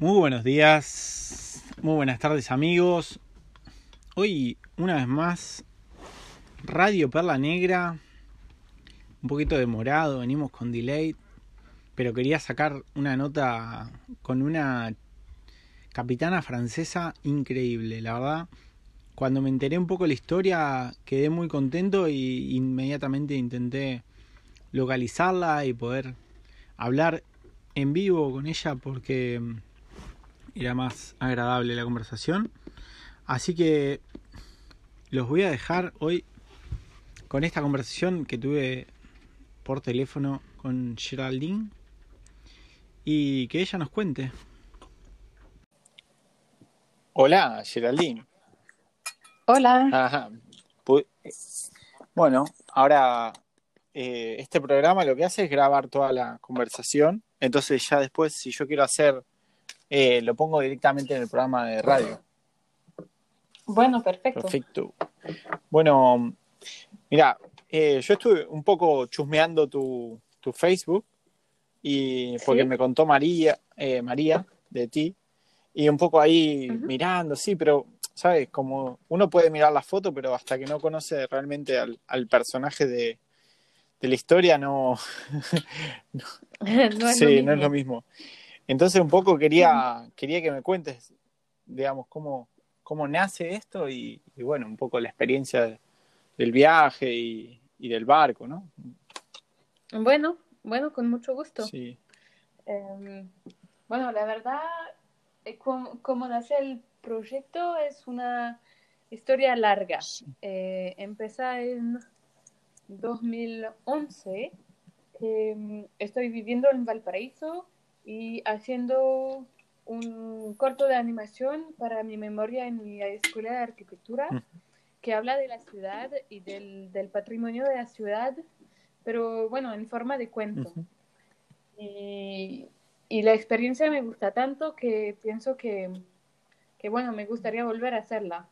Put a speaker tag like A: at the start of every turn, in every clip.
A: Muy buenos días, muy buenas tardes amigos. Hoy, una vez más, Radio Perla Negra. Un poquito demorado, venimos con delay. Pero quería sacar una nota con una capitana francesa increíble, la verdad. Cuando me enteré un poco la historia, quedé muy contento y inmediatamente intenté localizarla y poder hablar en vivo con ella porque era más agradable la conversación. Así que los voy a dejar hoy con esta conversación que tuve por teléfono con Geraldine y que ella nos cuente. Hola, Geraldine.
B: Hola.
A: Ajá. Bueno, ahora eh, este programa lo que hace es grabar toda la conversación. Entonces ya después, si yo quiero hacer, eh, lo pongo directamente en el programa de radio.
B: Bueno, perfecto.
A: Perfecto. Bueno, mira, eh, yo estuve un poco chusmeando tu, tu Facebook y porque me contó María, María de ti y un poco ahí mirando, sí, pero sabes, como uno puede mirar la foto, pero hasta que no conoce realmente al, al personaje de, de la historia no,
B: no, es,
A: sí,
B: lo mismo.
A: no es lo mismo. Entonces un poco quería, quería que me cuentes, digamos, cómo, cómo nace esto y, y bueno, un poco la experiencia de, del viaje y, y, del barco, ¿no?
B: Bueno, bueno, con mucho gusto.
A: Sí.
B: Eh, bueno, la verdad, eh, como, como nace el proyecto es una historia larga. Eh, empieza en 2011 eh, estoy viviendo en Valparaíso y haciendo un corto de animación para mi memoria en mi escuela de arquitectura que habla de la ciudad y del, del patrimonio de la ciudad, pero bueno, en forma de cuento.
A: Ujú.
B: Y, y la experiencia me gusta tanto que pienso que, que, bueno, me gustaría volver a hacerla.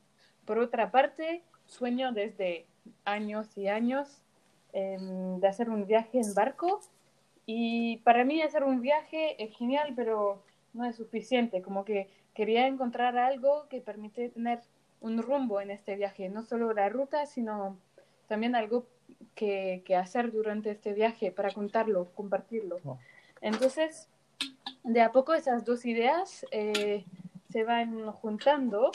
B: Por otra parte, sueño desde años y años em, de hacer un viaje en barco y para mí hacer un viaje es genial, pero no es suficiente, como que quería encontrar algo que permite tener un rumbo en este viaje, no solo la ruta, sino también algo que, que hacer durante este viaje para contarlo, compartirlo.
A: Wow.
B: Entonces, de a poco esas dos ideas eh, se van juntando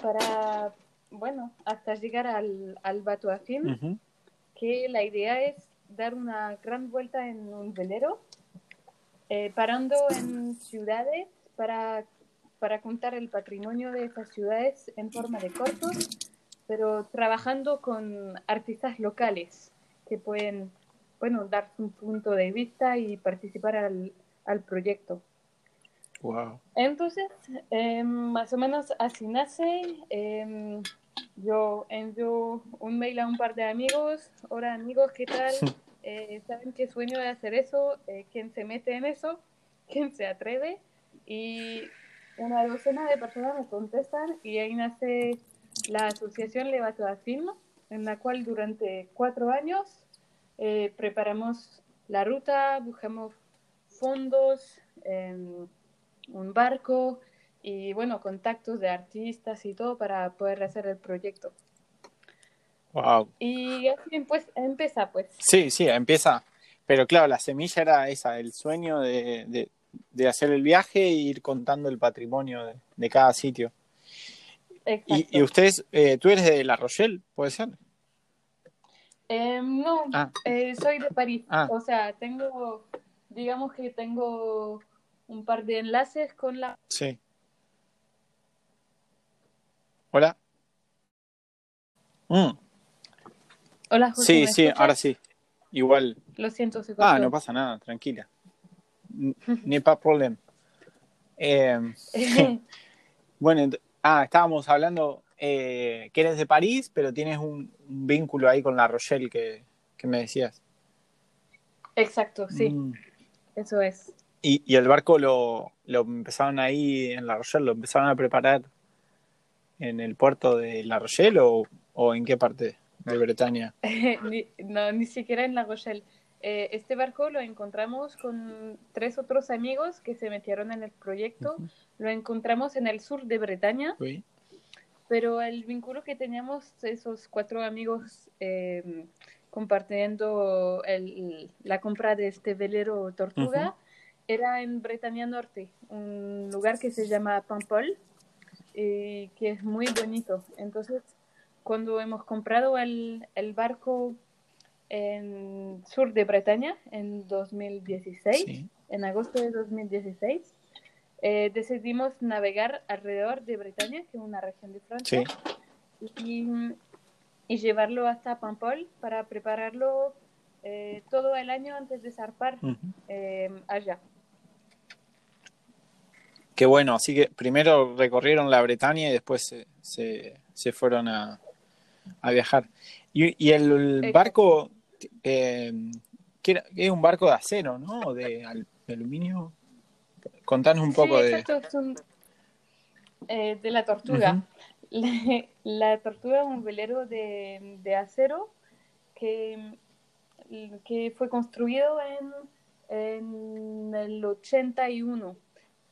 B: para, bueno, hasta llegar al, al que la idea es dar una gran vuelta en un velero, eh, parando en ciudades para, para contar el patrimonio de esas ciudades en forma de cortos, pero trabajando con artistas locales que pueden, bueno, dar su punto de vista y participar al, al proyecto.
A: Wow.
B: Entonces, eh, más o menos así nace. Eh, yo envío un mail a un par de amigos. Hola amigos, ¿qué tal? Eh, ¿Saben qué sueño de hacer eso? Eh, ¿Quién se mete en eso? ¿Quién se atreve? Y una docena de personas me contestan y ahí nace la asociación Levatoa Film, en la cual durante cuatro años eh, preparamos la ruta, buscamos fondos, un barco y bueno, contactos de artistas y todo para poder hacer el proyecto.
A: Wow.
B: Y así pues empieza pues.
A: Sí, sí, empieza. Pero claro, la semilla era esa, el sueño de, de, de hacer el viaje e ir contando el patrimonio de, de cada sitio.
B: Exacto.
A: Y, y ustedes, eh, tú eres de La Rochelle, ¿puede ser?
B: Eh, no,
A: Ah.
B: eh, soy de París.
A: Ah.
B: O sea, tengo, digamos que tengo un par de enlaces con la...
A: Sí. Hola. Mm,
B: Hola, José,
A: Sí,
B: ¿me
A: sí,
B: escuchas?
A: ahora sí. Igual.
B: Lo siento, se
A: Ah,
B: cortó.
A: no pasa nada, tranquila. Ni pas problème. Eh, bueno, ah, estábamos hablando eh, que eres de París, pero tienes un, un vínculo ahí con La Rochelle que, que me decías.
B: Exacto, sí,
A: Mm.
B: eso es.
A: ¿Y, y el barco lo, lo empezaron ahí en La Rochelle? ¿Lo empezaron a preparar en el puerto de La Rochelle o, o en qué parte de Bretaña?
B: ni, no, ni siquiera en La Rochelle. eh, este barco lo encontramos con tres otros amigos que se metieron en el proyecto. Lo encontramos en el sur de Bretaña. Pero el vínculo que teníamos esos cuatro amigos eh, compartiendo el, la compra de este velero Tortuga era en Bretaña Norte, un lugar que se llama Pampol, y que es muy bonito. Entonces, cuando hemos comprado el, el barco en sur de Bretaña en 2016, en agosto de 2016, eh, decidimos navegar alrededor de Bretaña, que es una región de Francia, y, y, llevarlo hasta Pampol para prepararlo eh, todo el año antes de zarpar eh, allá.
A: Qué bueno, así que primero recorrieron la Bretaña y después se, se, se fueron a, a, viajar. Y, y el, barco eh, que es un barco de acero, ¿no? De, aluminio. Contanos un poco de...
B: Eh, de la tortuga. la, tortuga es un velero de, de acero que, que, fue construido en, en, el 81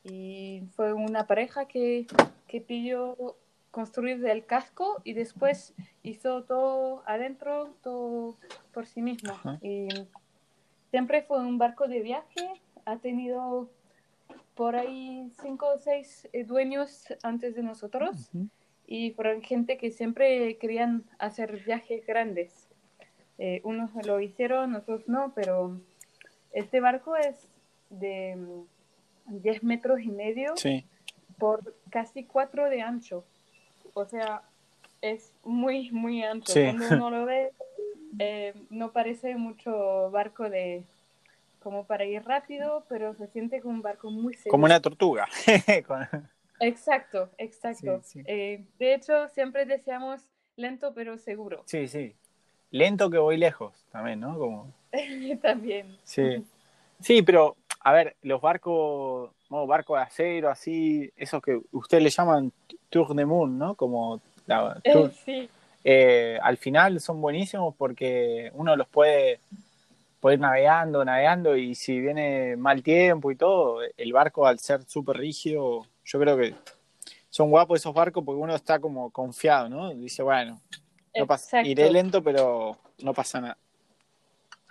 B: y fue una pareja que, que pidió construir el casco y después hizo todo adentro, todo por sí mismo. Y siempre fue un barco de viaje, ha tenido por ahí cinco o seis eh, dueños antes de nosotros y fueron gente que siempre querían hacer viajes grandes. Eh, unos lo hicieron, otros no, pero este barco es de 10 metros y medio por casi 4 de ancho o sea, es muy, muy ancho. Cuando uno lo ve, eh, no parece mucho barco de como para ir rápido, pero se siente como un barco muy seguro.
A: Como una tortuga.
B: exacto, exacto. Eh, de hecho, siempre decíamos lento pero seguro.
A: Sí, sí. Lento que voy lejos también, ¿no? Como...
B: también.
A: Sí. Sí, pero, a ver, los barcos modo barco de acero, así, esos que ustedes le llaman Tour de Moon, ¿no? Como la,
B: eh, sí.
A: eh, al final son buenísimos porque uno los puede, puede ir navegando, navegando y si viene mal tiempo y todo, el barco al ser súper rígido, yo creo que son guapos esos barcos porque uno está como confiado, ¿no? Dice, bueno, no pasa, iré lento pero no pasa nada.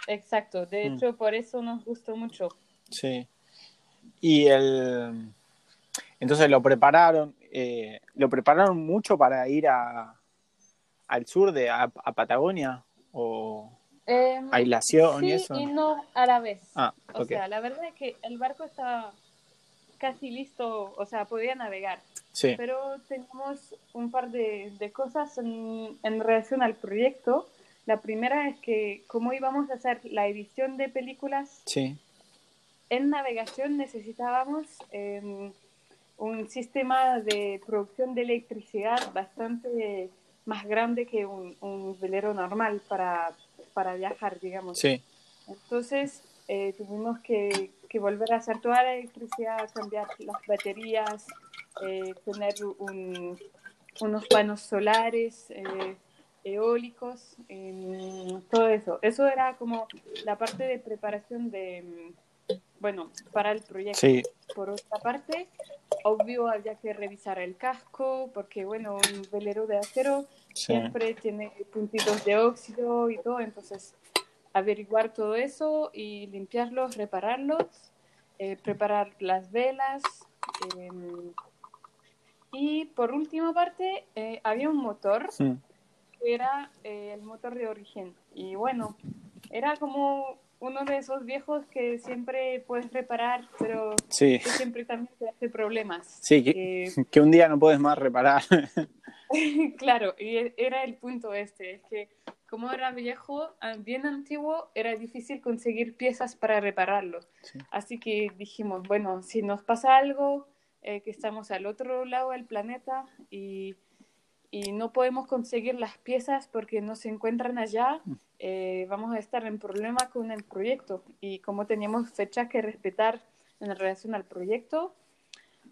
B: Exacto, de mm. hecho por eso nos gustó mucho.
A: Sí. Y el. Entonces lo prepararon, eh, lo prepararon mucho para ir a, al sur de a, Patagonia o eh, a Aislación
B: y
A: eso.
B: Y no a la vez.
A: Ah,
B: o sea, la verdad es que el barco estaba casi listo, o sea, podía navegar.
A: Sí.
B: Pero teníamos un par de, de cosas en, en, relación al proyecto. La primera es que, como íbamos a hacer la edición de películas,
A: sí
B: en navegación necesitábamos em, un sistema de producción de electricidad bastante más grande que un, velero normal para, para, viajar, digamos.
A: Sí.
B: Entonces eh, tuvimos que, que, volver a hacer toda la electricidad, cambiar las baterías, eh, tener un, unos panos solares. Eh, eólicos, em, todo eso. Eso era como la parte de preparación de, bueno, para el proyecto. Por otra parte, obvio había que revisar el casco, porque bueno, un velero de acero siempre tiene puntitos de óxido y todo, entonces averiguar todo eso y limpiarlos, repararlos, eh, preparar las velas. Em, y por última parte, eh, había un motor que era eh, el motor de origen. Y bueno, era como uno de esos viejos que siempre puedes reparar, pero que siempre también te hace problemas.
A: Sí, que, que un día no puedes más reparar.
B: claro, y e, era el punto este, es que como era viejo, ah, bien antiguo, era difícil conseguir piezas para repararlo. Así que dijimos, bueno, si nos pasa algo, eh, que estamos al otro lado del planeta y y no podemos conseguir las piezas porque no se encuentran allá, eh, vamos a estar en problema con el proyecto. Y como teníamos fechas que respetar en relación al proyecto,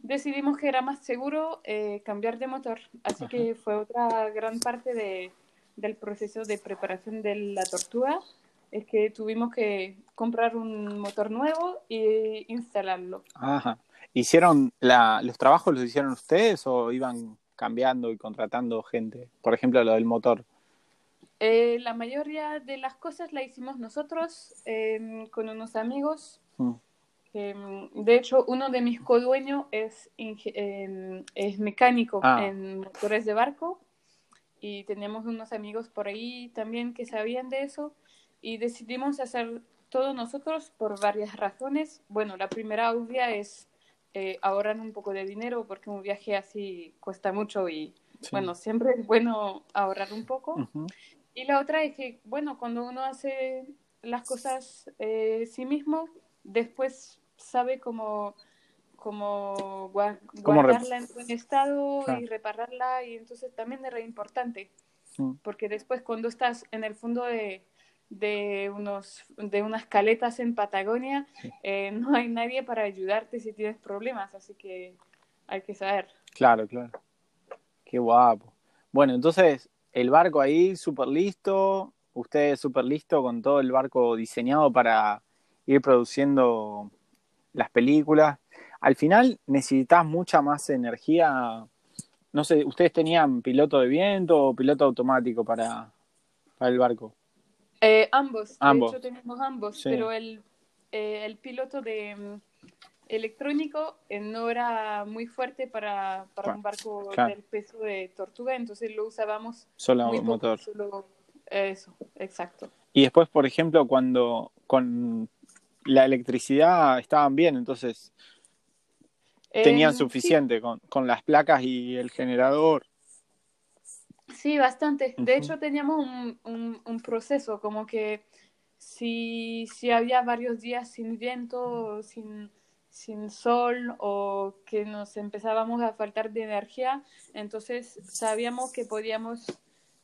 B: decidimos que era más seguro eh, cambiar de motor. Así que fue otra gran parte de, del proceso de preparación de la tortuga. es que tuvimos que comprar un motor nuevo e instalarlo.
A: Ajá. ¿Hicieron la, los trabajos los hicieron ustedes o iban cambiando y contratando gente? Por ejemplo, lo del motor.
B: Eh, la mayoría de las cosas la hicimos nosotros em, con unos amigos.
A: Mm.
B: Em, de hecho, uno de mis codueños es, em, es mecánico
A: Ah.
B: en motores de barco y teníamos unos amigos por ahí también que sabían de eso y decidimos hacer todo nosotros por varias razones. Bueno, la primera obvia es eh, ahorrar un poco de dinero porque un viaje así cuesta mucho y
A: Sí.
B: bueno, siempre es bueno ahorrar un poco. Y la otra es que, bueno, cuando uno hace las cosas eh, sí mismo, después sabe cómo, cómo gua-
A: Cómo re-
B: guardarla en buen estado
A: Claro.
B: y repararla, y entonces también es re importante, porque después cuando estás en el fondo de, de, unos, de unas caletas en Patagonia, eh, no hay nadie para ayudarte si tienes problemas, así que hay que saber.
A: Claro, claro. Qué guapo. Bueno, entonces, el barco ahí súper listo, ustedes súper listo con todo el barco diseñado para ir produciendo las películas. Al final necesitas mucha más energía. No sé, ¿ustedes tenían piloto de viento o piloto automático para, para el barco?
B: Eh, ambos,
A: Ambos.
B: de hecho tenemos ambos,
A: Sí.
B: pero el, eh, el piloto de mm, electrónico eh, no era muy fuerte para, para un barco
A: claro.
B: del peso de tortuga, entonces lo usábamos
A: Solo
B: muy poco,
A: motor.
B: solo eso, exacto.
A: Y después, por ejemplo, cuando con la electricidad estaban bien, entonces tenían
B: Em,
A: suficiente con, con las placas y el generador.
B: Sí, bastante. De hecho, teníamos un, un, un proceso como que si, si había varios días sin viento, sin, sin sol o que nos empezábamos a faltar de energía, entonces sabíamos que podíamos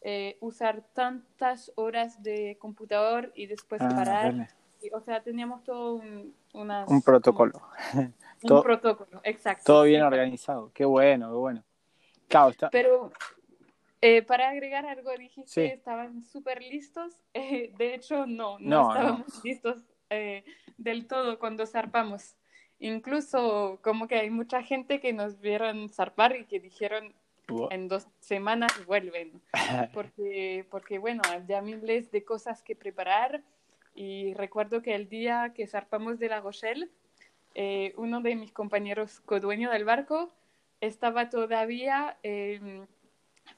B: eh, usar tantas horas de computador y después
A: Ah,
B: parar. Y, o sea, teníamos todo un, unas-
A: Un protocolo.
B: Un
A: Todo-
B: protocolo, exacto.
A: Todo bien organizado. Qué bueno, qué bueno. Claro, está.
B: Pero eh, para agregar algo, dijiste
A: Sí.
B: que estaban súper listos. Eh, de hecho, no, no,
A: No, no.
B: estábamos listos eh, del todo cuando zarpamos. Incluso como que hay mucha gente que nos vieron zarpar y que dijeron en dos semanas vuelven. Porque, porque bueno, había miles de cosas que preparar. Y recuerdo que el día que zarpamos de La Rochelle, uno de mis compañeros codueño del barco estaba todavía eh,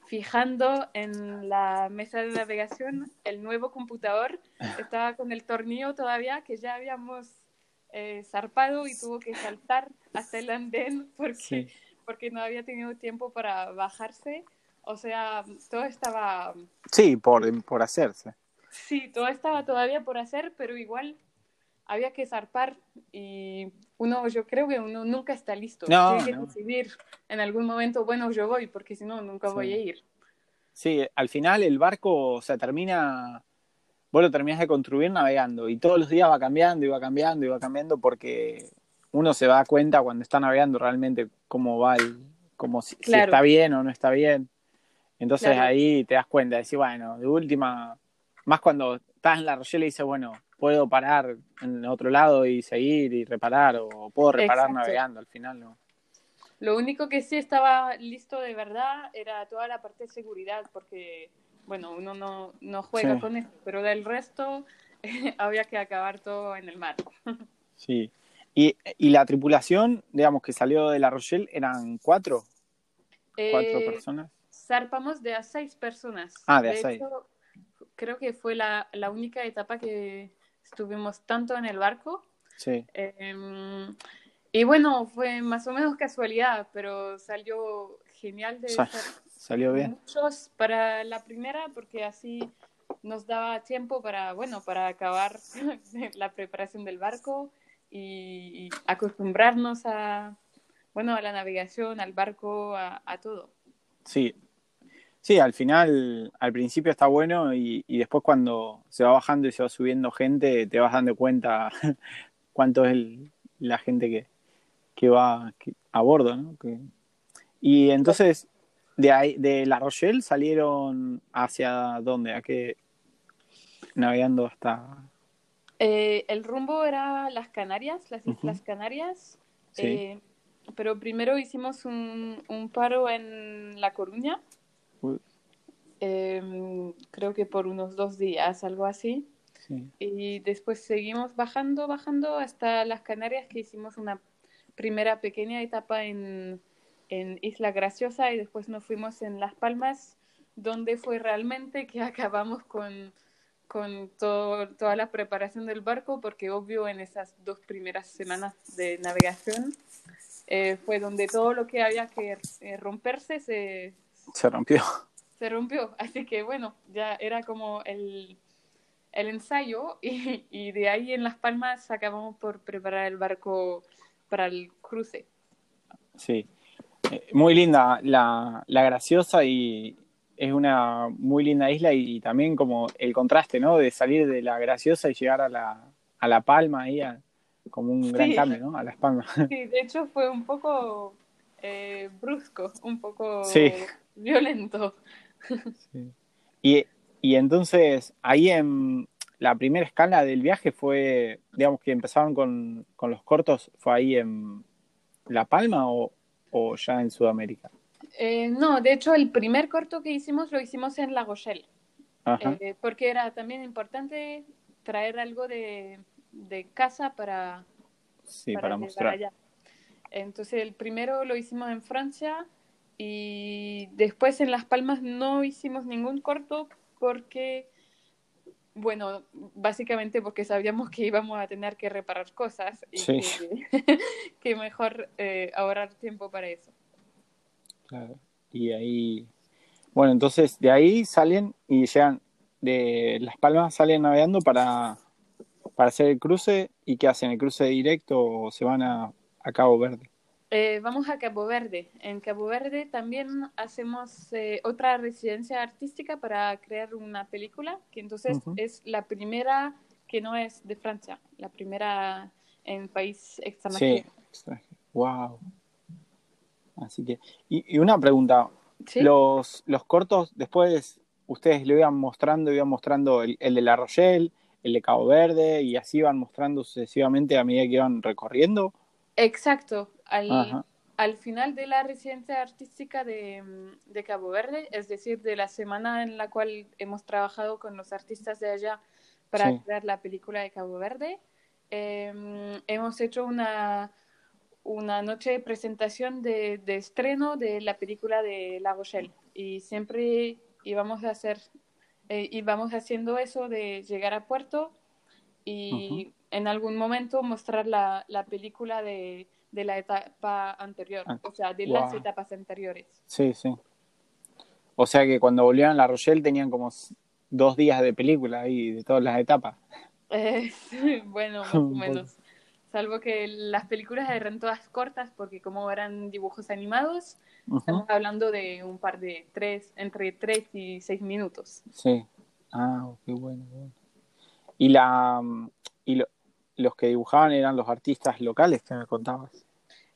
B: fijando en la mesa de navegación el nuevo computador. Estaba con el tornillo todavía que ya habíamos eh, zarpado y tuvo que saltar hasta el andén porque,
A: Sí.
B: porque no había tenido tiempo para bajarse. O sea, todo estaba
A: Sí, por, por hacerse.
B: Sí, todo estaba todavía por hacer, pero igual había que zarpar y uno, yo creo que uno nunca está listo.
A: No,
B: Tiene que
A: no.
B: decidir en algún momento, bueno, yo voy, porque si no, nunca
A: Sí.
B: voy a ir.
A: Sí, al final el barco, o sea, termina, vos lo terminás de construir navegando y todos los días va cambiando y va cambiando y va cambiando porque uno se da cuenta cuando está navegando realmente cómo va el, como si, si
B: Claro.
A: está bien o no está bien. Entonces
B: Claro.
A: ahí te das cuenta, decís, bueno, de última, más cuando estás en la Rochelle y dices, bueno, puedo parar en otro lado y seguir y reparar o puedo reparar
B: Exacto.
A: navegando al final, ¿no?
B: Lo único que sí estaba listo de verdad era toda la parte de seguridad, porque, bueno, uno no, no juega
A: Sí.
B: con eso, pero del resto había que acabar todo en el mar.
A: Sí. Y, y la tripulación, digamos, que salió de la Rochelle, eran cuatro, cuatro
B: Eh,
A: personas.
B: zarpamos de a seis personas.
A: Ah, de a seis.
B: hecho, creo que fue la, la única etapa que estuvimos tanto en el barco.
A: Sí.
B: Em, y bueno, fue más o menos casualidad, pero salió genial de
A: Salió bien.
B: muchos para la primera, porque así nos daba tiempo para, bueno, para acabar la preparación del barco y, y acostumbrarnos a, bueno, a la navegación, al barco, a, a todo.
A: Sí. Sí, al final, al principio está bueno y, y después cuando se va bajando y se va subiendo gente, te vas dando cuenta cuánto es el- la gente que, que va que- a bordo, ¿no? Que- y entonces, de ahí, de La Rochelle salieron hacia dónde, a qué, navegando hasta...
B: Eh, el rumbo era las Canarias, las Islas Canarias.
A: Sí.
B: Eh, pero primero hicimos un, un paro en La Coruña,
A: Uy,
B: em, creo que por unos dos días, algo así.
A: sí.
B: Y después seguimos bajando, bajando hasta las Canarias, que hicimos una primera pequeña etapa en, en Isla Graciosa y después nos fuimos en Las Palmas, donde fue realmente que acabamos con, con todo, toda la preparación del barco, porque obvio en esas dos primeras semanas de navegación eh, fue donde todo lo que había que eh, romperse se,
A: Se rompió.
B: se rompió. Así que bueno, ya era como el, el ensayo y, y de ahí en Las Palmas acabamos por preparar el barco para el cruce.
A: Sí. Eh, Muy linda la, la graciosa y es una muy linda isla y, y también como el contraste, ¿no? De salir de la graciosa y llegar a la, a la palma ahí, a- como un gran cambio, ¿no? A las palmas.
B: Sí, de hecho fue un poco eh, brusco, un poco
A: Sí.
B: violento.
A: Sí. Y, y entonces, ahí en la primera escala del viaje fue, digamos que empezaron con, con los cortos, ¿fue ahí en La Palma o, o ya en Sudamérica?
B: Eh, no, de hecho el primer corto que hicimos lo hicimos en La Rochelle, eh, porque era también importante traer algo de, de casa para,
A: sí,
B: para
A: mostrar.
B: allá. Entonces el primero lo hicimos en Francia y después en Las Palmas no hicimos ningún corto porque, bueno, básicamente porque sabíamos que íbamos a tener que reparar cosas y
A: Sí.
B: que, que mejor eh, ahorrar tiempo para eso.
A: Claro. Y ahí, bueno, entonces de ahí salen y llegan de Las Palmas, salen navegando para, para hacer el cruce y ¿qué hacen? ¿El cruce directo o se van a, a Cabo Verde?
B: Eh, vamos a Cabo Verde. En Cabo Verde también hacemos eh, otra residencia artística para crear una película, que entonces es la primera que no es de Francia, la primera en país
A: Sí,
B: extranjero.
A: extranjero. Wow. Así que, y, y una pregunta,
B: Sí.
A: los, los cortos después ustedes lo iban mostrando, iban mostrando el, el de La Rochelle, el de Cabo Verde y así iban mostrando sucesivamente a medida que iban recorriendo.
B: Exacto. Al,
A: Ajá.
B: al final de la residencia artística de, mm, de Cabo Verde, es decir, de la semana en la cual hemos trabajado con los artistas de allá para
A: Sí.
B: crear la película de Cabo Verde, eh, hemos hecho una, una noche de presentación de, de estreno de la película de La Rochelle y siempre íbamos a hacer, eh, íbamos haciendo eso de llegar a puerto y en algún momento mostrar la, la película de, de la etapa anterior,
A: Ah,
B: o sea, de las etapas anteriores.
A: Sí, sí. O sea que cuando volvieron a La Rochelle tenían como dos días de película ahí, de todas las etapas.
B: Eh, bueno, más o menos. Salvo que las películas eran todas cortas porque como eran dibujos animados, estamos hablando de un par de tres, entre tres y seis minutos.
A: Sí. Ah, qué bueno, qué bueno. Y la y lo- los que dibujaban eran los artistas locales que me contabas.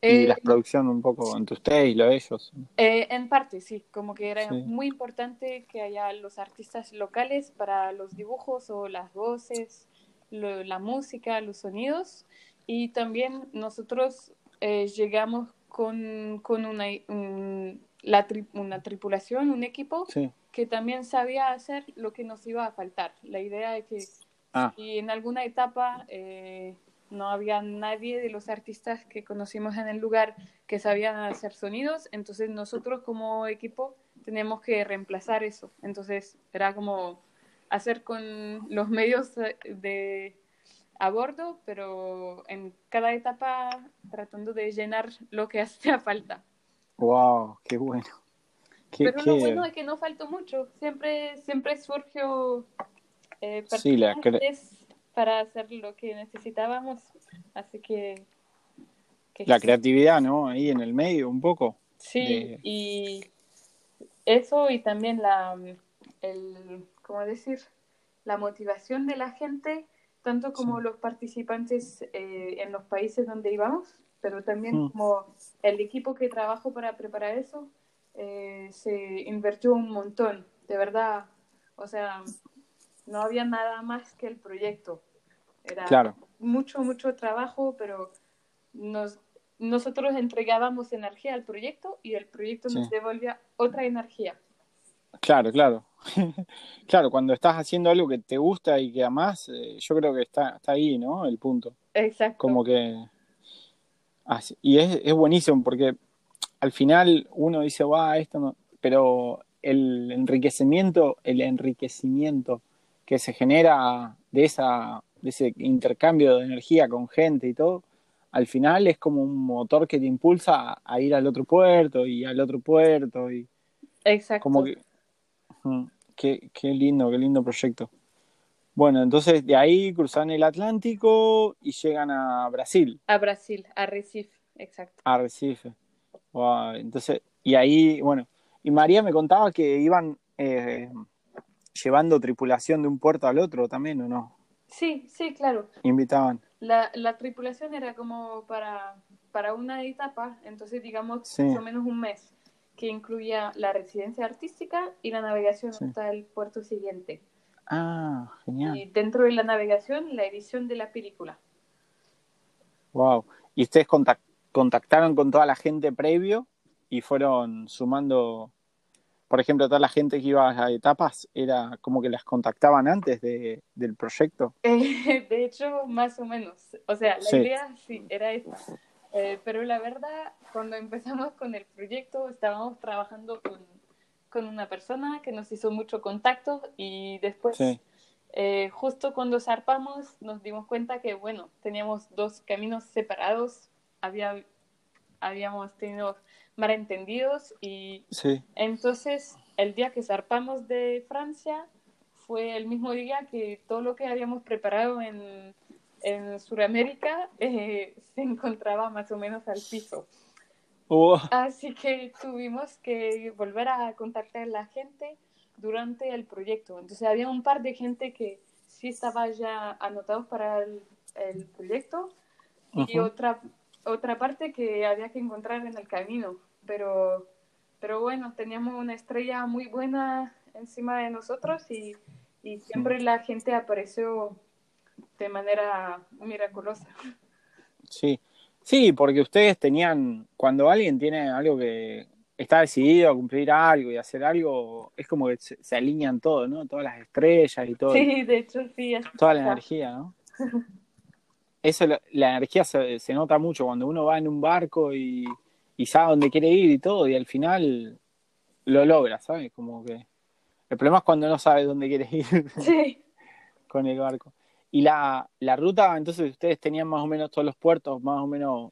A: y
B: Eh,
A: la producción un poco entre ustedes y lo de ellos.
B: Eh, en parte, sí, como que era
A: Sí.
B: muy importante que haya los artistas locales para los dibujos o las voces, lo- la música, los sonidos. Y también nosotros eh, llegamos con, con una, un- la tri- una tripulación, un equipo
A: Sí.
B: que también sabía hacer lo que nos iba a faltar. La idea es que
A: Ah.
B: si en alguna etapa eh, no había nadie de los artistas que conocimos en el lugar que sabían hacer sonidos, entonces nosotros como equipo teníamos que reemplazar eso. Entonces era como hacer con los medios eh, de a bordo, pero en cada etapa tratando de llenar lo que hacía falta.
A: Wow, qué bueno. Qué,
B: Pero
A: qué-
B: lo bueno es que no faltó mucho. Siempre, siempre surgió eh,
A: Sí, la
B: para hacer lo que necesitábamos. Así que, que
A: la
B: sí.
A: creatividad, ¿no? Ahí en el medio, un poco.
B: Sí,
A: de-
B: y eso y también la, el, ¿cómo decir? La motivación de la gente, tanto como
A: Sí.
B: los participantes eh, en los países donde íbamos, pero también
A: Mm.
B: como el equipo que trabajó para preparar eso, eh, se invirtió un montón, de verdad. O sea, no había nada más que el proyecto. Era
A: Claro.
B: mucho, mucho trabajo, pero nos, nosotros entregábamos energía al proyecto y el proyecto nos devolvía otra energía.
A: Claro, claro. Claro, cuando estás haciendo algo que te gusta y que amás, eh, yo creo que está, está ahí, ¿no? El punto.
B: Exacto.
A: Como que... así- y es, es buenísimo porque al final uno dice, va, esto no... Pero el enriquecimiento, el enriquecimiento que se genera de, esa, de ese intercambio de energía con gente y todo, al final es como un motor que te impulsa a, ir al otro puerto y al otro puerto y
B: Exacto.
A: como que... Qué, qué lindo, qué lindo proyecto. Bueno, entonces de ahí cruzan el Atlántico y llegan a Brasil,
B: A Brasil, a Recife, exacto.
A: a Recife. Wow, entonces, y ahí, bueno, y María me contaba que iban eh, llevando tripulación de un puerto al otro también, ¿o no?
B: Sí, sí, claro.
A: Invitaban.
B: La, la tripulación era como para, para una etapa, entonces digamos
A: Sí.
B: más o menos un mes, que incluía la residencia artística y la navegación
A: Sí.
B: hasta el puerto siguiente.
A: Ah, genial.
B: Y dentro de la navegación, la edición de la película.
A: Wow. ¿Y ustedes contac- contactaron con toda la gente previo y fueron sumando, por ejemplo, toda la gente que iba a etapas, era como que las contactaban antes de, del proyecto?
B: Eh, de hecho, más o menos. O sea, la
A: Sí.
B: idea sí era esta. Eh, pero la verdad, cuando empezamos con el proyecto, estábamos trabajando con, con una persona que nos hizo mucho contacto y después,
A: Sí.
B: eh, justo cuando zarpamos, nos dimos cuenta que, bueno, teníamos dos caminos separados, había, habíamos tenido malentendidos y
A: Sí.
B: entonces, el día que zarpamos de Francia fue el mismo día que todo lo que habíamos preparado en, en Sudamérica eh, se encontraba más o menos al piso.
A: Hubo-
B: Así que tuvimos que volver a contactar a la gente durante el proyecto. Entonces, había un par de gente que sí estaba ya anotados para el, el proyecto y
A: Ujú.
B: otra, otra parte que había que encontrar en el camino. Pero, pero bueno, teníamos una estrella muy buena encima de nosotros y, y siempre la gente apareció de manera miraculosa.
A: Sí. Sí, porque ustedes tenían, cuando alguien tiene algo que está decidido a cumplir algo y hacer algo, es como que se, se alinean todo, ¿no? Todas las estrellas y todo,
B: Sí, de hecho, sí.
A: toda la energía, ¿no? Eso, lo- la energía se, se nota mucho cuando uno va en un barco y, y sabe dónde quiere ir y todo, y al final lo logra, ¿sabes? Como que el problema es cuando no sabes dónde quieres ir
B: Sí.
A: con el barco. Y la, la ruta, entonces ustedes tenían más o menos todos los puertos más o menos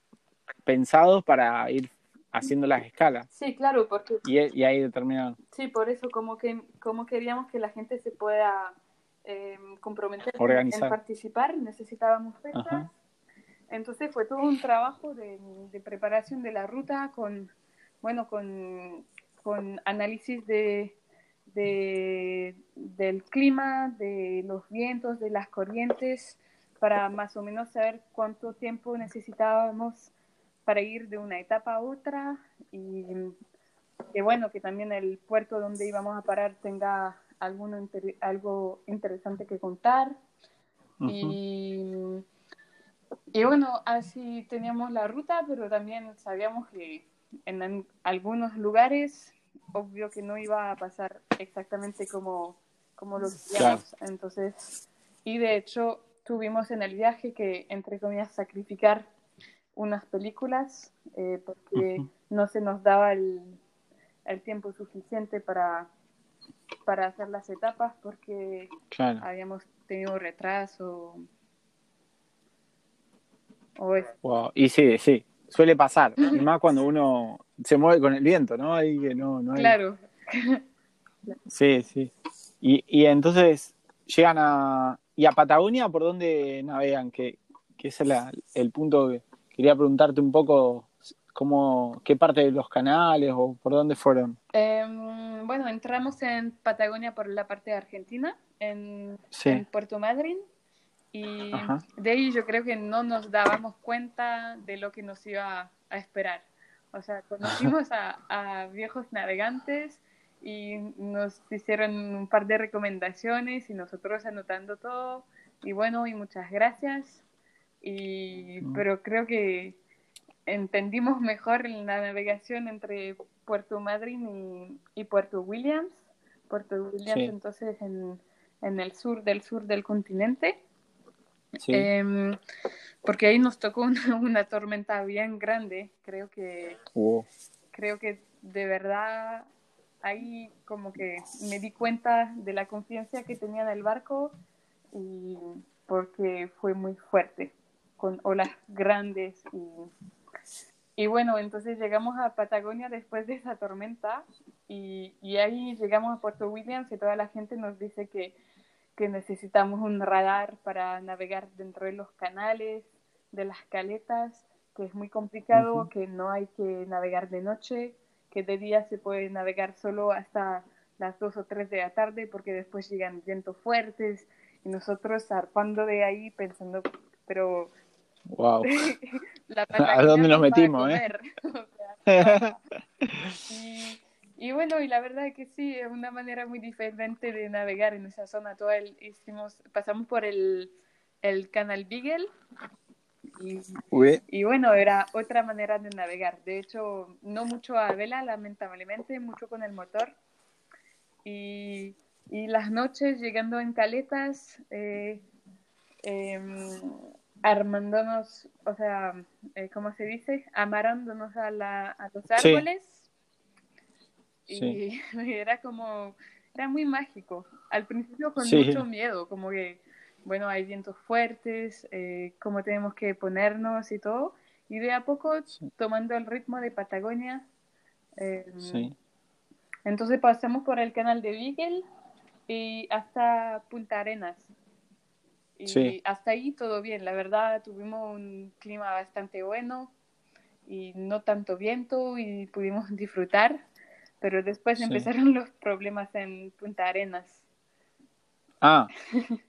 A: pensados para ir haciendo las escalas.
B: Sí, claro, porque
A: Y, y ahí determinaron.
B: sí, por eso como que como queríamos que la gente se pueda eh, comprometer
A: Organizar.
B: en participar, necesitábamos fechas. Entonces fue todo un trabajo de, de preparación de la ruta con, bueno, con, con análisis de, de- del clima, de los vientos, de las corrientes, para más o menos saber cuánto tiempo necesitábamos para ir de una etapa a otra y que bueno, que también el puerto donde íbamos a parar tenga alguno inter- algo interesante que contar.
A: Ujú.
B: Y, y bueno, así teníamos la ruta, pero también sabíamos que en algunos lugares, obvio que no iba a pasar exactamente como, como lo queríamos. Entonces, y de hecho, tuvimos en el viaje que, entre comillas, sacrificar unas películas eh, porque
A: Ujú.
B: no se nos daba el, el tiempo suficiente para, para hacer las etapas porque
A: Claro.
B: habíamos tenido retraso o es-
A: Wow. Y sí, sí, suele pasar. Y más cuando uno se mueve con el viento, ¿no? Ahí que no, no hay-
B: claro
A: Sí, sí. Y, y entonces llegan a. ¿Y a Patagonia por dónde navegan? Que, que ese es la- el punto que quería preguntarte un poco. Cómo, ¿Qué parte de los canales o por dónde fueron?
B: Em, bueno entramos en Patagonia por la parte de Argentina en,
A: Sí.
B: en Puerto Madryn y
A: Ajá.
B: de ahí yo creo que no nos dábamos cuenta de lo que nos iba a esperar o sea conocimos a, a viejos navegantes y nos hicieron un par de recomendaciones y nosotros anotando todo. Y bueno, y muchas gracias. Y,
A: Mm.
B: Pero creo que entendimos mejor la navegación entre Puerto Madryn y, y Puerto Williams. Puerto Williams,
A: Sí.
B: entonces, en, en el sur del sur del continente.
A: Sí.
B: Em, porque ahí nos tocó una, una tormenta bien grande. Creo que, creo que de verdad ahí como que me di cuenta de la confianza que tenía en el barco y porque fue muy fuerte, con olas grandes y, y bueno, entonces llegamos a Patagonia después de esa tormenta y, y ahí llegamos a Puerto Williams y toda la gente nos dice que, que necesitamos un radar para navegar dentro de los canales, de las caletas, que es muy complicado, que no hay que navegar de noche, que de día se puede navegar solo hasta las 2 o 3 de la tarde porque después llegan vientos fuertes y nosotros zarpando de ahí pensando, pero
A: wow.
B: la
A: ¿A dónde nos metimos, eh?
B: comer. O sea, y, y bueno, y la verdad es que sí, es una manera muy diferente de navegar en esa zona. Todo el, hicimos, pasamos por el, el canal Beagle y, y bueno, era otra manera de navegar. De hecho, no mucho a vela, lamentablemente, mucho con el motor. Y, y las noches llegando en caletas, eh, em, armándonos, o sea, eh, ¿cómo se dice? Amarrándonos a, la, a los árboles.
A: Sí.
B: Y era como, era muy mágico. Al principio con
A: Sí.
B: mucho miedo, como que, bueno, hay vientos fuertes, eh, cómo tenemos que ponernos y todo. Y de a poco,
A: Sí.
B: tomando el ritmo de Patagonia, eh,
A: sí.
B: entonces pasamos por el canal de Beagle y hasta Punta Arenas. Y
A: Sí.
B: hasta ahí todo bien, la verdad tuvimos un clima bastante bueno y no tanto viento y pudimos disfrutar, pero después
A: Sí.
B: empezaron los problemas en Punta Arenas.
A: Ah.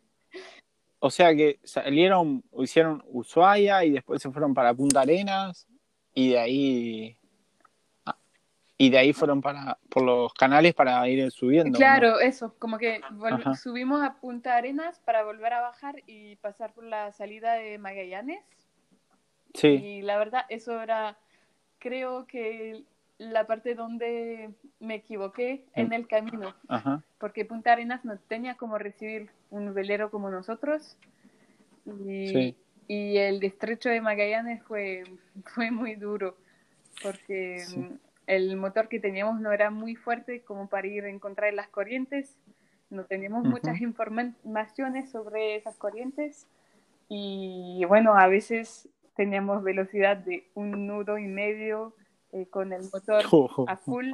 A: O sea que salieron, hicieron Ushuaia y después se fueron para Punta Arenas y de ahí ah, y de ahí fueron para por los canales para ir subiendo. ¿no?
B: Claro, eso, como que subimos a Punta Arenas para volver a bajar y pasar por la salida de Magallanes.
A: Sí,
B: Y la verdad, eso era, creo que la parte donde me equivoqué en el camino,
A: ajá.
B: porque Punta Arenas no tenía como recibir un velero como nosotros. Y,
A: Sí.
B: y el estrecho de Magallanes fue, fue muy duro, porque
A: Sí.
B: mm, el motor que teníamos no era muy fuerte como para ir a encontrar las corrientes. No teníamos muchas informaciones sobre esas corrientes. Y bueno, a veces teníamos velocidad de un nudo y medio eh, con el motor a full.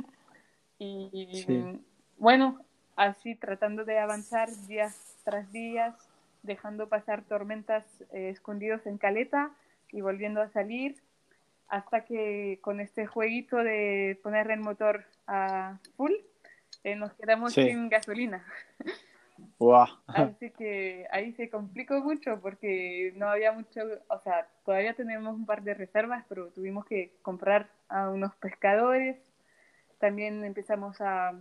B: Y
A: Sí.
B: bueno, así tratando de avanzar días tras días, dejando pasar tormentas eh, escondidos en caleta y volviendo a salir, hasta que con este jueguito de poner el motor a full, eh, nos quedamos
A: Sí.
B: sin gasolina.
A: Guau.
B: Así que ahí se complicó mucho porque no había mucho, o sea, todavía tenemos un par de reservas, pero tuvimos que comprar a unos pescadores. También empezamos a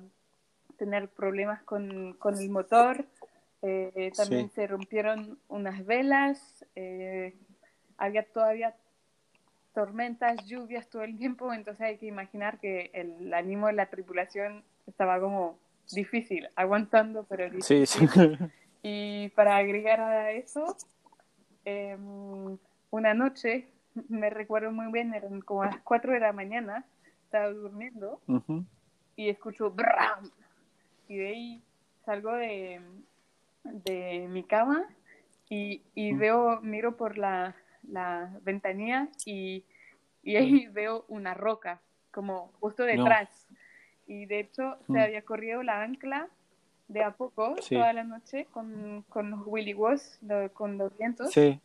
B: tener problemas con, con el motor. Eh, también
A: Sí.
B: se rompieron unas velas. eh, había todavía tormentas, lluvias todo el tiempo, entonces hay que imaginar que el ánimo de la tripulación estaba como difícil, aguantando, pero
A: Sí, sí.
B: y para agregar a eso, eh, una noche, me recuerdo muy bien, eran como las 4 de la mañana, estaba durmiendo y escucho ¡bram! Y de ahí salgo de, de mi cama y, y veo, miro por la, la ventanilla y, y ahí veo una roca, como justo
A: No.
B: Y de hecho
A: Mm.
B: se había corrido la ancla de a poco
A: Sí.
B: toda la noche con, con los Willy Woos, lo- con los vientos.
A: Sí.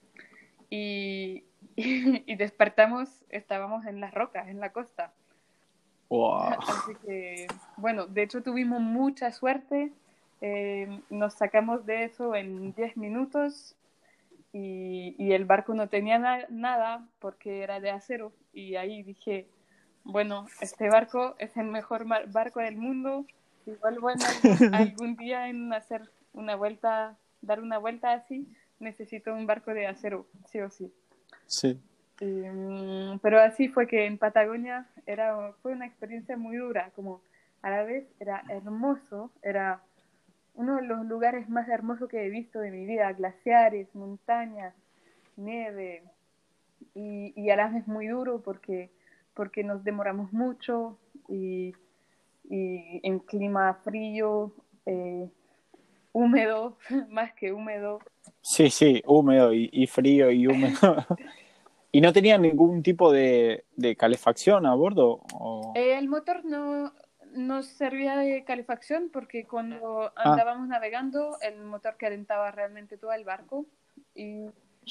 B: Y, y, despertamos, estábamos en las rocas, en la costa.
A: Wow.
B: Así que, bueno, de hecho tuvimos mucha suerte. eh, nos sacamos de eso en 10 minutos y, y el barco no tenía na- nada porque era de acero. Y ahí dije, bueno, este barco es el mejor barco del mundo. igual bueno, algún día en hacer una vuelta, dar una vuelta así, necesito un barco de acero, sí o sí.
A: Sí.
B: Mm, pero así fue que en Patagonia era, fue una experiencia muy dura, como a la vez era hermoso, era uno de los lugares más hermosos que he visto de mi vida, glaciares, montañas, nieve, y, y a la vez muy duro porque, porque nos demoramos mucho y, y en clima frío, eh, húmedo, más que húmedo.
A: Sí, sí, húmedo y, frío y húmedo. ¿Y no tenían ningún tipo de, de calefacción a bordo? O...
B: el motor no, no servía de calefacción porque cuando ah. andábamos navegando el motor calentaba realmente todo el barco y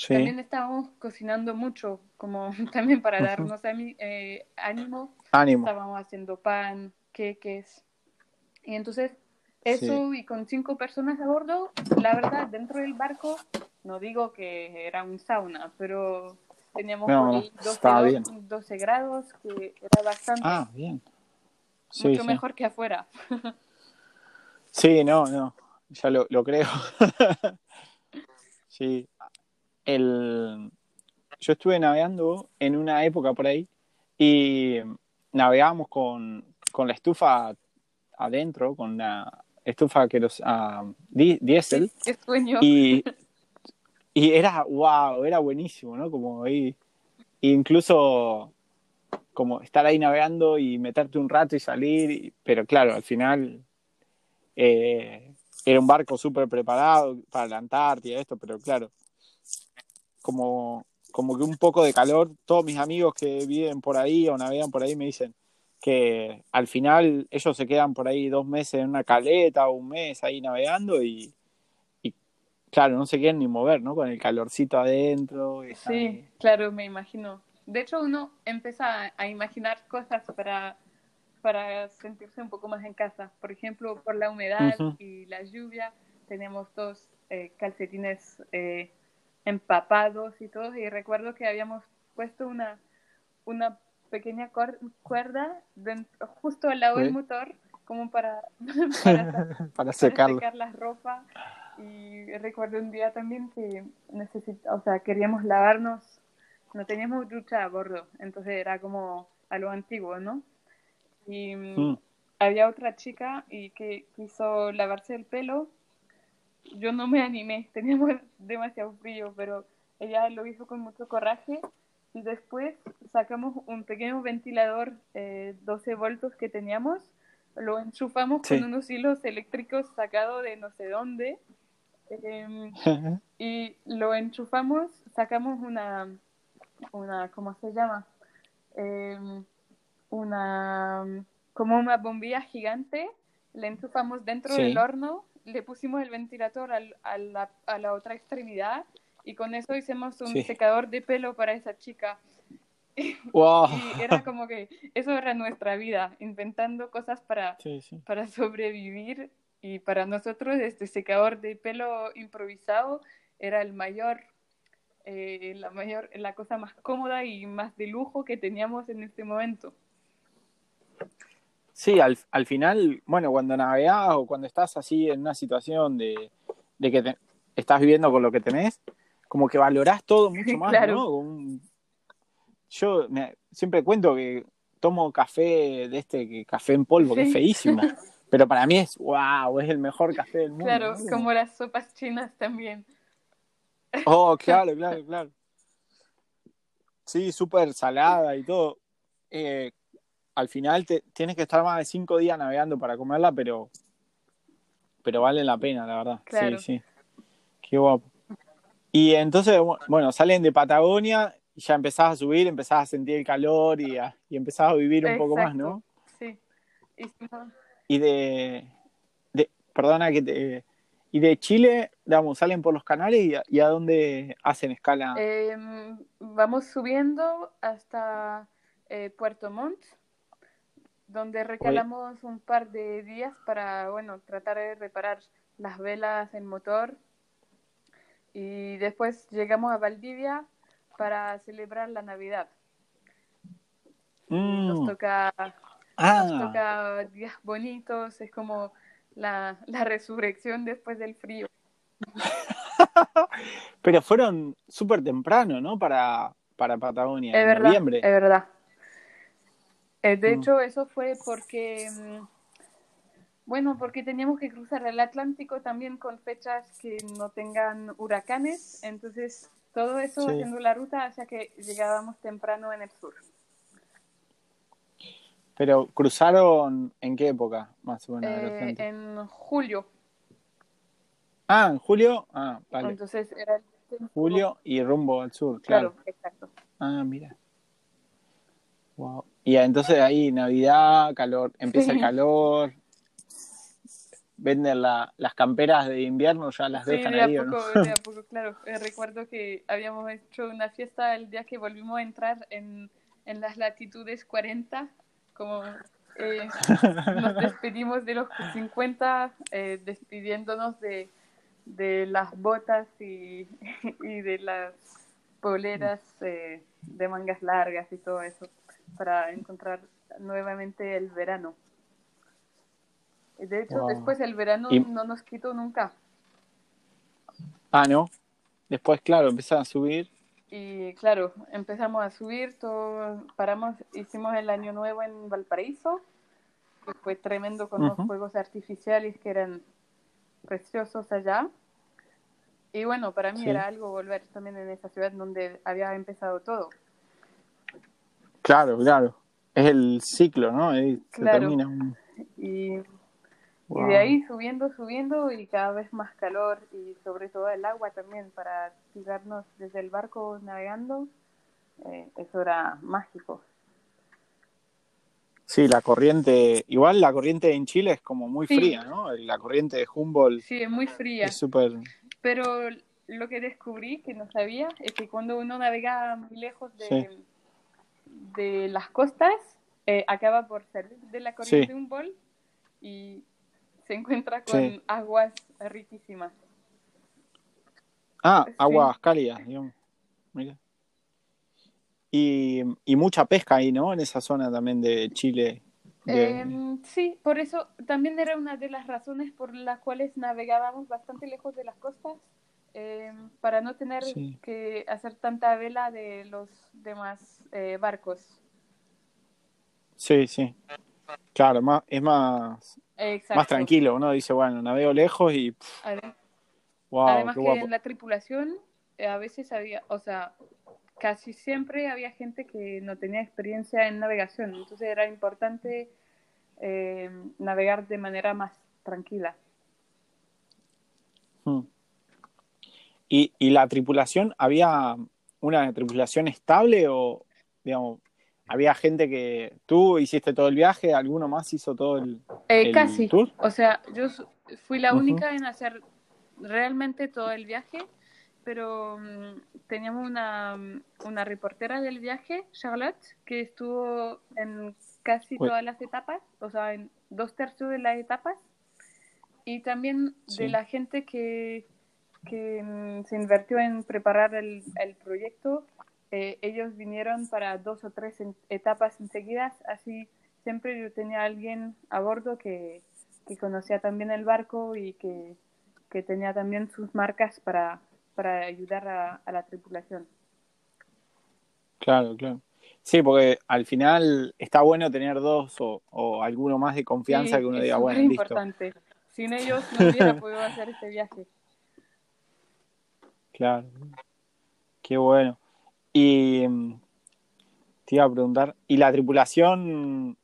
B: también estábamos cocinando mucho, como también para darnos eh, ánimo.
A: ánimo.
B: Estábamos haciendo pan, queques. Y entonces eso y con cinco personas a bordo, la verdad, dentro del barco, no digo que era un sauna, pero teníamos 12, grados, que era bastante...
A: Ah, bien.
B: mucho mejor que afuera.
A: sí, no, no, ya lo, lo creo. sí, el... yo estuve navegando en una época por ahí y navegábamos con, con la estufa adentro, con la estufa que los uh, diésel. Y, y era, wow, era buenísimo, ¿no? Como ahí, incluso como estar ahí navegando y meterte un rato y salir, pero claro, al final eh, era un barco súper preparado para la Antártida, esto, pero claro, como, como que un poco de calor, todos mis amigos que viven por ahí o navegan por ahí me dicen, que al final ellos se quedan por ahí dos meses en una caleta o un mes ahí navegando y, claro, no se quieren ni mover, ¿no? Con el calorcito adentro.
B: Sí, claro, me imagino. De hecho, uno empieza a, imaginar cosas para, para sentirse un poco más en casa. Por ejemplo, por la humedad y la lluvia, tenemos dos eh, calcetines eh, empapados y todo. Y recuerdo que habíamos puesto una, una pequeña cuerda justo al lado del motor como para,
A: para, secar
B: la ropa y recuerdo un día también que necesita, o sea, queríamos lavarnos, no teníamos ducha a bordo, entonces era como a lo antiguo, ¿no? Y mm. había otra chica y que quiso lavarse el pelo, yo no me animé, teníamos demasiado frío, pero ella lo hizo con mucho coraje. Y después sacamos un pequeño ventilador eh, 12 voltios que teníamos, lo enchufamos con unos hilos eléctricos sacados de no sé dónde em, y lo enchufamos, sacamos una, una ¿cómo se llama? Em, una, como una bombilla gigante, le enchufamos dentro del horno, le pusimos el ventilador a, la, a la otra extremidad y con eso hicimos un secador de pelo para esa chica.
A: Wow.
B: y era como que eso era nuestra vida, inventando cosas para, para sobrevivir y para nosotros este secador de pelo improvisado era el mayor, eh, la mayor, la cosa más cómoda y más de lujo que teníamos en este momento.
A: Sí, al, al final, bueno, cuando navegas o cuando estás así en una situación de, de que estás viviendo con lo que tenés, como que valorás todo mucho más, ¿no? yo siempre cuento que tomo café de este que café en polvo, que es feísimo. Pero para mí es, wow, es el mejor café del mundo.
B: Claro, como las sopas chinas también.
A: Oh, claro, claro, claro. Sí, súper salada y todo. Eh, al final te, tienes que estar más de cinco días navegando para comerla, pero, pero vale la pena, la verdad. Sí, sí. Qué guapo. Y entonces, bueno, salen de Patagonia y ya empezás a subir, empezás a sentir el calor y, a, y empezás a vivir un poco más, ¿no?
B: Sí.
A: Y, de, de, perdona que te... Y de Chile, digamos, salen por los canales y, a dónde hacen escala.
B: Em, vamos subiendo hasta eh, Puerto Montt, donde recalamos un par de días para, bueno, tratar de reparar las velas, el motor y después llegamos a Valdivia para celebrar la Navidad. Nos mm. toca
A: Ah,
B: nos toca días bonitos, es como la, la resurrección después del frío.
A: pero fueron súper temprano, ¿no? Para, para Patagonia,
B: Es
A: en
B: verdad,
A: noviembre.
B: es verdad. Eh, de
A: Mm.
B: hecho, eso fue porque, mm, bueno, porque teníamos que cruzar el Atlántico también con fechas que no tengan huracanes, entonces todo eso
A: Sí.
B: haciendo la ruta hacía que llegábamos temprano en el sur.
A: Pero cruzaron en qué época, más o menos,
B: Eh, en julio,
A: Ah, en julio. Ah, vale.
B: entonces era el
A: Julio y rumbo al sur, claro.
B: Claro, exacto.
A: Ah, mira. Wow. Y entonces ahí Navidad, calor, empieza el calor. Venden la- las camperas de invierno, ya las
B: Sí,
A: dejan
B: de a
A: ahí, ¿o no?
B: poco, de a poco, claro. Eh, recuerdo que habíamos hecho una fiesta el día que volvimos a entrar en, en las latitudes 40, como eh, nos despedimos de los 50, eh, despidiéndonos de, de las botas y, y de las poleras eh, de mangas largas y todo eso, para encontrar nuevamente el verano. Y De hecho,
A: Wow.
B: después el verano
A: Y-
B: no nos quitó nunca.
A: Ah, ¿no? Después, claro, empiezan a subir.
B: Y claro, empezamos a subir, todo, paramos, hicimos el año nuevo en Valparaíso, que fue tremendo con los
A: Ujú.
B: fuegos artificiales que eran preciosos allá. Y bueno, para mí
A: Sí.
B: era algo volver también en esa ciudad donde había empezado todo.
A: Claro, claro. Es el ciclo, ¿no? Ahí se termina un-
B: Y, y de ahí subiendo, subiendo y cada vez más calor y sobre todo el agua también para tirarnos desde el barco navegando, eh, eso era mágico.
A: Sí, la corriente, igual la corriente en Chile es como muy
B: Sí.
A: fría, ¿no? La corriente de Humboldt
B: Sí, es muy fría.
A: es súper...
B: Pero lo que descubrí que no sabía es que cuando uno navega muy lejos de,
A: Sí.
B: De las costas, eh, acaba por salir de la corriente
A: Sí.
B: de un bol y se encuentra con
A: Sí.
B: aguas riquísimas.
A: Ah,
B: Sí.
A: aguas cálidas, digamos. Mira. Y, y mucha pesca ahí, ¿no? En esa zona también de Chile. de-
B: Em, sí, por eso también era una de las razones por las cuales navegábamos bastante lejos de las costas, em, para no tener
A: Sí.
B: que hacer tanta vela de los demás eh, barcos.
A: Sí, sí. Claro, más, es más,
B: Exacto.
A: más tranquilo. Uno dice, bueno, navego lejos y pff,
B: Adem-
A: wow,
B: Además que
A: guapo.
B: en la tripulación eh, a veces había, o sea, casi siempre había gente que no tenía experiencia en navegación, entonces era importante eh, navegar de manera más tranquila.
A: Mm. ¿Y, y la tripulación, había una tripulación estable o, digamos, había gente que tú hiciste todo el viaje, alguno más hizo todo el,
B: Eh,
A: el
B: casi,
A: tour?
B: o sea, yo fui la única en hacer realmente todo el viaje, pero mm, teníamos una, una reportera del viaje, Charlotte, que estuvo en casi
A: Uy.
B: todas las etapas, o sea, en dos tercios de las etapas, y también
A: Sí.
B: de la gente que, que mm, se invirtió en preparar el, el proyecto, eh, ellos vinieron para dos o tres en- etapas enseguidas, así siempre yo tenía a alguien a bordo que, que conocía también el barco y que, que tenía también sus marcas para, para ayudar a, a la tripulación.
A: Claro, claro. Sí, porque al final está bueno tener dos o, o alguno más de confianza
B: Sí,
A: que uno
B: es
A: diga, bueno, listo.
B: importante. Sin ellos no hubiera podido hacer este viaje.
A: Claro. Qué bueno. Y mm, te iba a preguntar, ¿y la tripulación,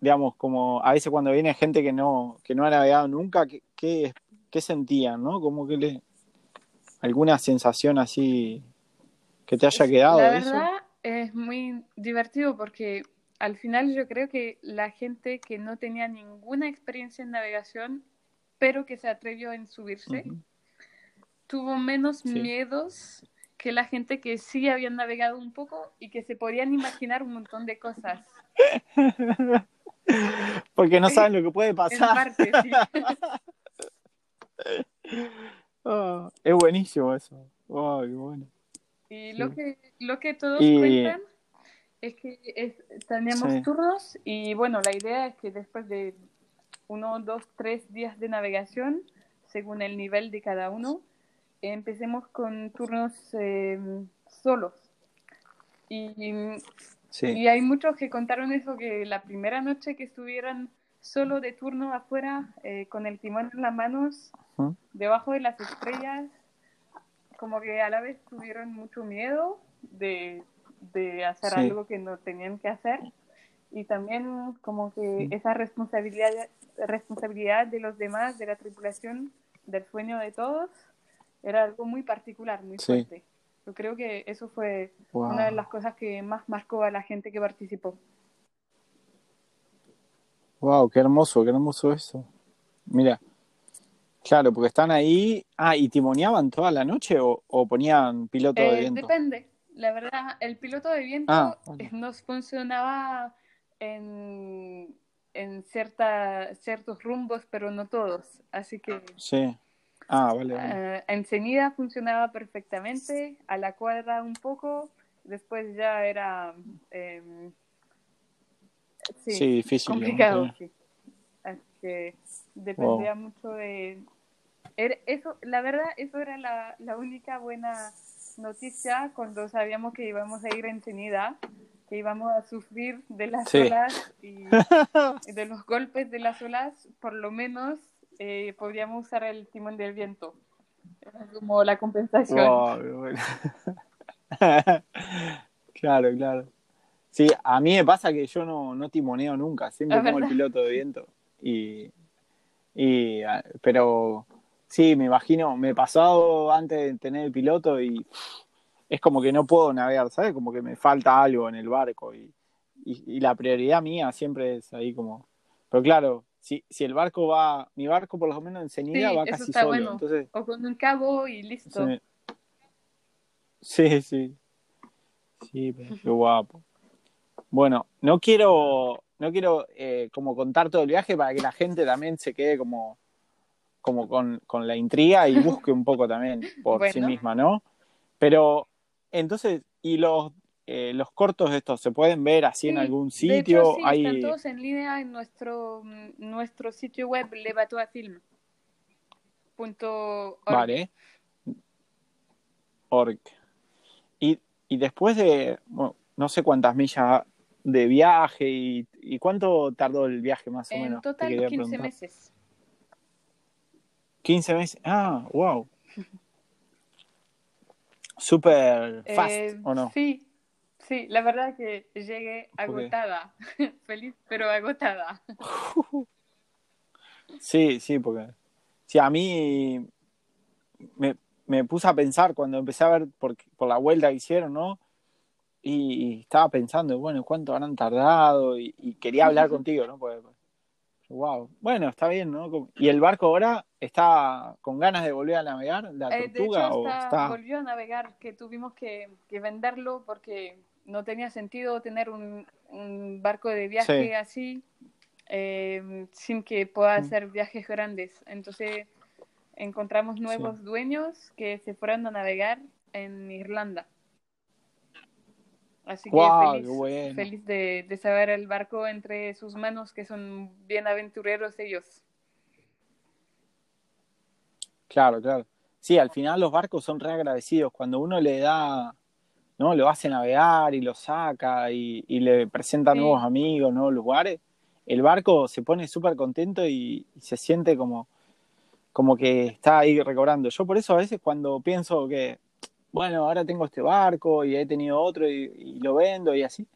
A: digamos, como a veces cuando viene gente que no, que no ha navegado nunca, ¿qué, qué, qué sentían, no? Como que le, alguna sensación así que te haya quedado
B: La
A: de eso?
B: verdad es muy divertido porque al final yo creo que la gente que no tenía ninguna experiencia en navegación, pero que se atrevió en subirse. Tuvo menos
A: Sí.
B: miedos que la gente que sí había navegado un poco y que se podían imaginar un montón de cosas.
A: Porque no saben lo que puede pasar.
B: parte, sí.
A: Ah, es buenísimo eso. Ay, qué bueno.
B: Y lo que, lo que todos
A: Y-
B: cuentan es que es, tenemos turnos y bueno, la idea es que después de uno, dos, tres días de navegación, según el nivel de cada uno, empecemos con turnos em, solos. Y, y hay muchos que contaron eso, que la primera noche que estuvieran solo de turno afuera, eh, con el timón en las manos, debajo de las estrellas, como que a la vez tuvieron mucho miedo de, de hacer algo que no tenían que hacer. Y también como que esa responsabilidad responsabilidad de los demás de la tripulación del sueño de todos era algo muy particular muy fuerte yo creo que eso fue una de las cosas que más marcó a la gente que participó
A: wow qué hermoso qué hermoso eso mira claro porque están ahí ah y timoneaban toda la noche o, ponían piloto de
B: eh,
A: viento
B: depende la verdad, el piloto de viento ah, nos funcionaba en, en cierta, ciertos rumbos, pero no todos. Así que.
A: Sí. Ah, vale. vale.
B: Uh, funcionaba perfectamente, a la cuadra un poco, después ya era. Em,
A: sí, difícil.
B: Complicado, sí. Así que dependía mucho de. eso, la verdad, eso era la, la única buena noticia cuando sabíamos que íbamos a ir en que íbamos a sufrir de las olas y de los golpes de las olas, por lo menos eh, podríamos usar el timón del viento. como la compensación.
A: claro, claro. Sí, a mí me pasa que yo no, no timoneo nunca, siempre como el piloto de viento. Y, y, ah, pero Sí, me imagino, me he pasado antes de tener el piloto y es como que no puedo navegar, ¿sabes? Como que me falta algo en el barco y, y, la prioridad mía siempre es ahí como... Pero claro, si, si el barco va, mi barco por lo menos en Cenida va casi solo. Bueno. Entonces,
B: o con un cabo y listo.
A: Sí, sí. Sí, qué guapo. Bueno, no quiero, no quiero eh, como contar todo el viaje para que la gente también se quede como como con, con la intriga y busque un poco también por sí misma, ¿no? Pero entonces, ¿y los, eh, los cortos estos se pueden ver así en algún sitio?
B: De Hay... Están todos en línea en nuestro, nuestro sitio web levatoafilm.org.
A: Vale. Org. Y, y después de, no sé cuántas millas de viaje y, y, cuánto tardó el viaje más o menos.
B: En total 15 meses.
A: 15 meses. Ah, wow. Super fast, eh, ¿o no?
B: Sí, sí, la verdad que llegué agotada. Feliz, pero agotada.
A: sí, sí, porque. Sí, a mí me, me, puse a pensar cuando empecé a ver por, por la vuelta que hicieron, ¿no? Y, estaba pensando, bueno, ¿cuánto habrán tardado? Y, y quería hablar contigo, ¿no? Porque, Wow. Bueno, está bien, ¿no? ¿Y el barco ahora está con ganas de volver a navegar, la
B: eh, tortuga? o está... volvió a navegar, que tuvimos que, venderlo porque no tenía sentido tener un, barco de viaje así em, sin que pueda mm. hacer viajes grandes. Entonces encontramos nuevos dueños que se fueron a navegar en Irlanda. Así que feliz, de, saber el barco entre sus manos, que son bien aventureros ellos.
A: Claro, claro. Sí, al final los barcos son re agradecidos. Cuando uno le da, ¿no? Lo hace navegar y lo saca y, le presenta nuevos amigos, nuevos lugares, el barco se pone súper contento y, se siente como, como que está ahí recobrando. Yo por eso a veces cuando pienso que bueno, ahora tengo este barco y he tenido otro y, lo vendo y así.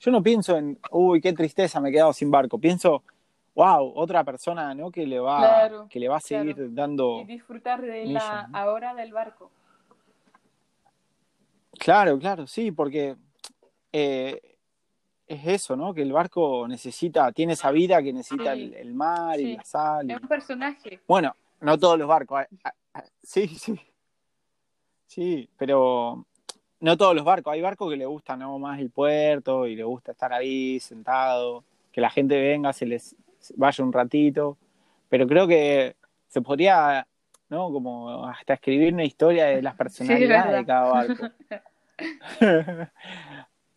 A: Yo no pienso en, uy, qué tristeza, me he quedado sin barco. Pienso, wow, otra persona, ¿no? Que le va, que le va a seguir dando.
B: Y disfrutar de la ahora del barco.
A: Claro, claro, sí, porque eh, es eso, ¿no? Que el barco necesita, tiene esa vida que necesita el, mar y la sal.
B: Es un personaje.
A: Bueno, no todos los barcos. Sí, sí. Sí, pero no todos los barcos. Hay barcos que le gusta ¿no? más el puerto y le gusta estar ahí sentado, que la gente venga, se les vaya un ratito. Pero creo que se podría, ¿no? Como hasta escribir una historia de las personalidades de cada barco.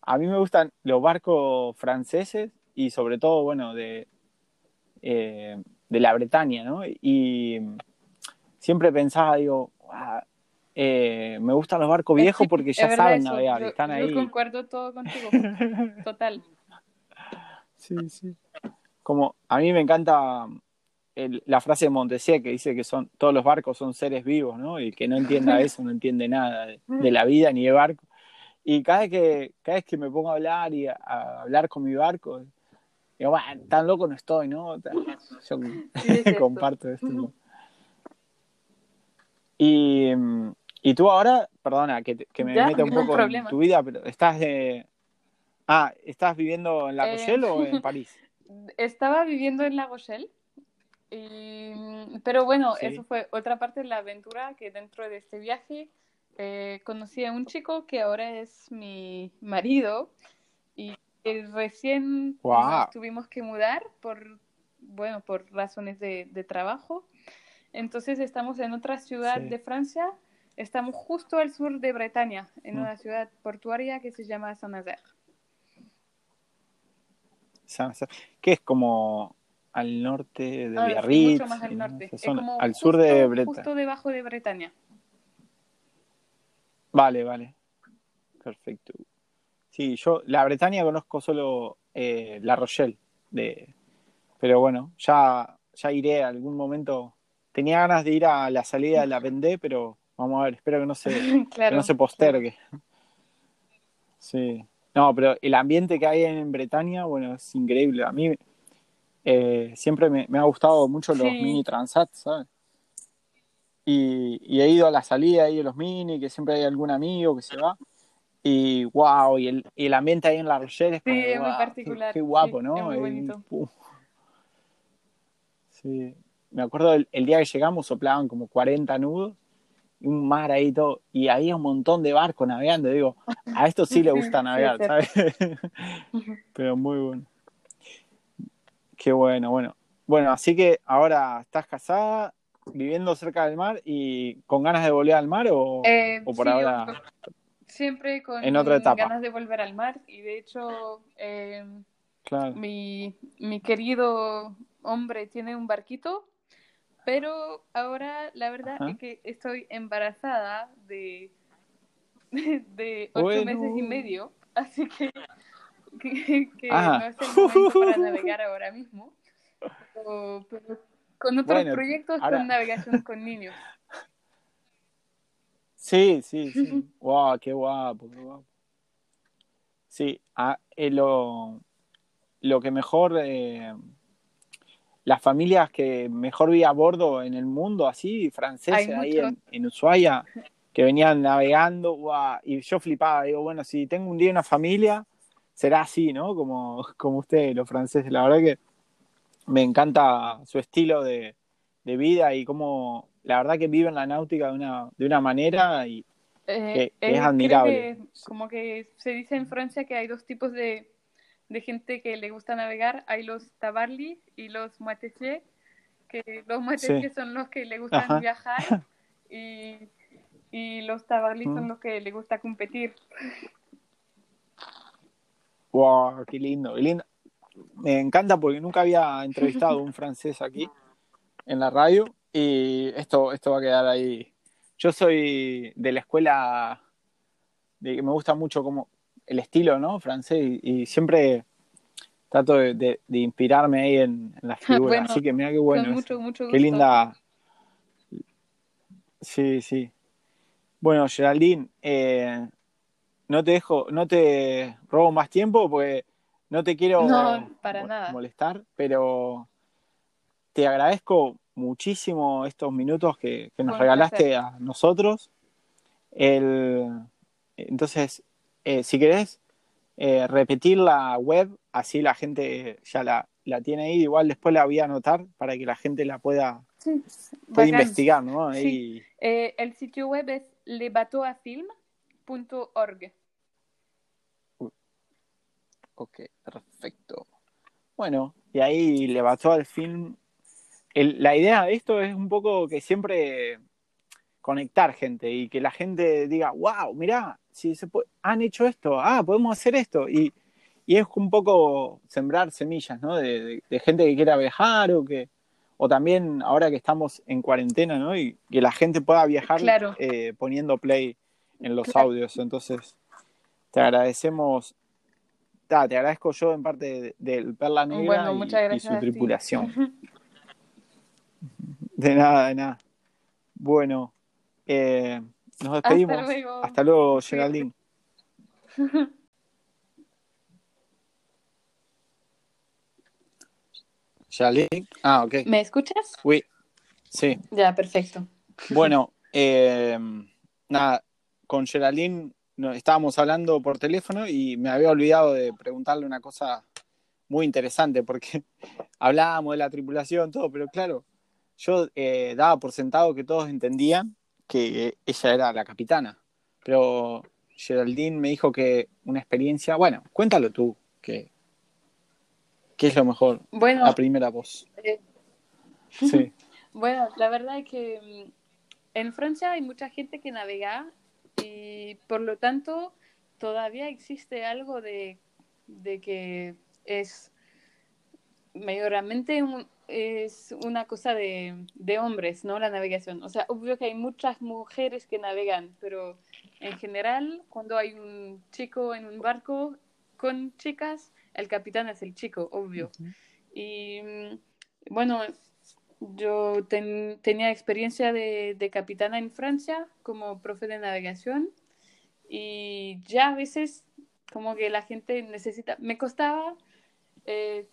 A: a mí me gustan los barcos franceses y sobre todo, bueno, de, eh, de la Bretaña, ¿no? Y siempre pensaba, digo, eh, me gustan los barcos viejos porque ya saben navegar, están ahí.
B: Yo concuerdo todo contigo, total.
A: Sí, sí. Como a mí me encanta la frase de Montesquieu que dice que son todos los barcos son seres vivos, ¿no? Y que no entienda eso no entiende nada de, la vida ni de barco. Y cada vez que cada vez que me pongo a hablar y a, hablar con mi barco, digo, bueno, tan loco no estoy, ¿no? Yo comparto esto. Y, y tú ahora, perdona, que, que me meta un poco en tu vida, pero estás de... Ah, ¿estás viviendo en La eh, Rochelle o en París?
B: Estaba viviendo en La Rochelle, pero bueno, eso fue otra parte de la aventura que dentro de este viaje eh, conocí a un chico que ahora es mi marido y recién tuvimos que mudar por, bueno, por razones de, de trabajo. Entonces estamos en otra ciudad de Francia, estamos justo al sur de Bretaña, en mm. una ciudad portuaria que se llama Saint-Nazaire.
A: Que es como al norte de ah, Biarritz.
B: mucho más al norte. Es como
A: al sur de Bretaña.
B: Justo debajo de Bretaña.
A: Vale, vale. Perfecto. Sí, yo la Bretaña conozco solo eh, La Rochelle, de, pero bueno, ya, ya iré algún momento tenía ganas de ir a la salida de la Vendée, pero vamos a ver, espero que no se, no se postergue. Sí. No, pero el ambiente que hay en Bretaña, bueno, es increíble. A mí eh, siempre me, ha gustado mucho los mini transat, ¿sabes? Y, he ido a la salida ahí de los mini, que siempre hay algún amigo que se va. Y wow, y el, el ambiente ahí en La Rochelle es,
B: muy particular.
A: Qué, guapo, ¿no?
B: muy bonito.
A: sí me acuerdo el, día que llegamos soplaban como 40 nudos y un mar ahí todo, y había un montón de barcos navegando. Digo, a esto sí le gusta navegar, ¿sabes? Pero muy bueno. Qué bueno, bueno. Bueno, así que ahora estás casada, viviendo cerca del mar y con ganas de volver al mar o,
B: eh,
A: por ahora.
B: Siempre con ganas de volver al mar y de hecho eh, mi, mi querido hombre tiene un barquito pero ahora la verdad es que estoy embarazada de, de ocho meses y medio, así que, que, no es el momento para navegar ahora mismo. Pero, con otros proyectos con navegación con niños.
A: Sí, sí, sí. wow, qué guapo, qué guapo. Sí, ah, eh, lo, lo que mejor eh, las familias que mejor vi a bordo en el mundo, así, franceses, ahí en, Ushuaia, que venían navegando, y yo flipaba, digo, bueno, si tengo un día una familia, será así, ¿no? Como, como ustedes, los franceses, la verdad que me encanta su estilo de, vida y cómo, la verdad que viven la náutica de una, de una manera y eh, que, es admirable.
B: como que se dice en Francia que hay dos tipos de de gente que le gusta navegar, hay los tabarlis y los moitessiers, que los moitessiers son los que le gustan viajar y, y los tabarlis son mm. los que le gusta competir.
A: Wow, qué lindo, qué lindo. Me encanta porque nunca había entrevistado a un francés aquí en la radio y esto, esto va a quedar ahí. Yo soy de la escuela de que me gusta mucho como el estilo, ¿no? Francés y, siempre trato de, inspirarme ahí en, las figuras. Así que mira qué bueno.
B: Mucho, mucho
A: Qué linda. Sí, sí. Bueno, Geraldine, eh, no te dejo, no te robo más tiempo porque no te quiero molestar, pero te agradezco muchísimo estos minutos que, nos regalaste a nosotros. El, entonces, eh, si querés eh, repetir la web, así la gente ya la, tiene ahí, igual después la voy a anotar para que la gente la pueda, investigar, ¿no?
B: Eh, el sitio web es lebatoafilm.org.
A: Ok, perfecto. Bueno, y ahí Lebató al film. la idea de esto es un poco que siempre conectar gente y que la gente diga, wow, mirá, si se han hecho esto, ah, podemos hacer esto. Y, y es un poco sembrar semillas, ¿no? De, gente que quiera viajar o que o también ahora que estamos en cuarentena, ¿no? Y que la gente pueda viajar eh, poniendo play en los audios. Entonces, te agradecemos, te agradezco yo en parte del Perla Negra y, su tripulación. de nada, de nada. Bueno, eh, nos despedimos. Hasta luego, Hasta luego Geraldine. Ah, ok.
B: ¿Me escuchas?
A: Sí. Sí.
B: Ya, perfecto.
A: Bueno, eh, nada, con Geraldine estábamos hablando por teléfono y me había olvidado de preguntarle una cosa muy interesante porque hablábamos de la tripulación, todo, pero claro, yo eh, daba por sentado que todos entendían que ella era la capitana, pero Geraldine me dijo que una experiencia, bueno, cuéntalo tú, que ¿Qué es lo mejor? Bueno, la primera voz. Eh,
B: sí. bueno, la verdad es que mm, en Francia hay mucha gente que navega y por lo tanto todavía existe algo de, que es mayormente es una cosa de, de, hombres, ¿no? La navegación. O sea, obvio que hay muchas mujeres que navegan, pero en general, cuando hay un chico en un barco con chicas, el capitán es el chico, obvio. Y mm, bueno, yo tenía experiencia de, de, capitana en Francia como profe de navegación y ya a veces como que la gente necesita, me costaba eh,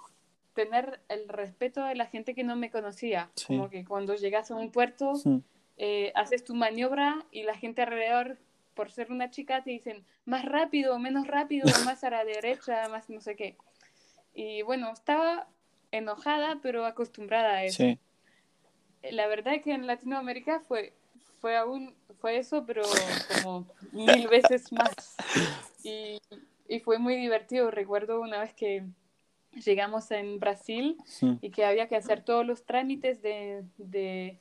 B: tener el respeto de la gente que no me conocía, como que cuando llegas a un puerto eh, haces tu maniobra y la gente alrededor por ser una chica te dicen más rápido, menos rápido, más a la derecha, más no sé qué. Y bueno, estaba enojada, pero acostumbrada a eso. La verdad es que en Latinoamérica fue, fue aún, fue eso, pero como mil veces más. Y, y fue muy divertido. Recuerdo una vez que llegamos en Brasil y que había que hacer todos los trámites de, de,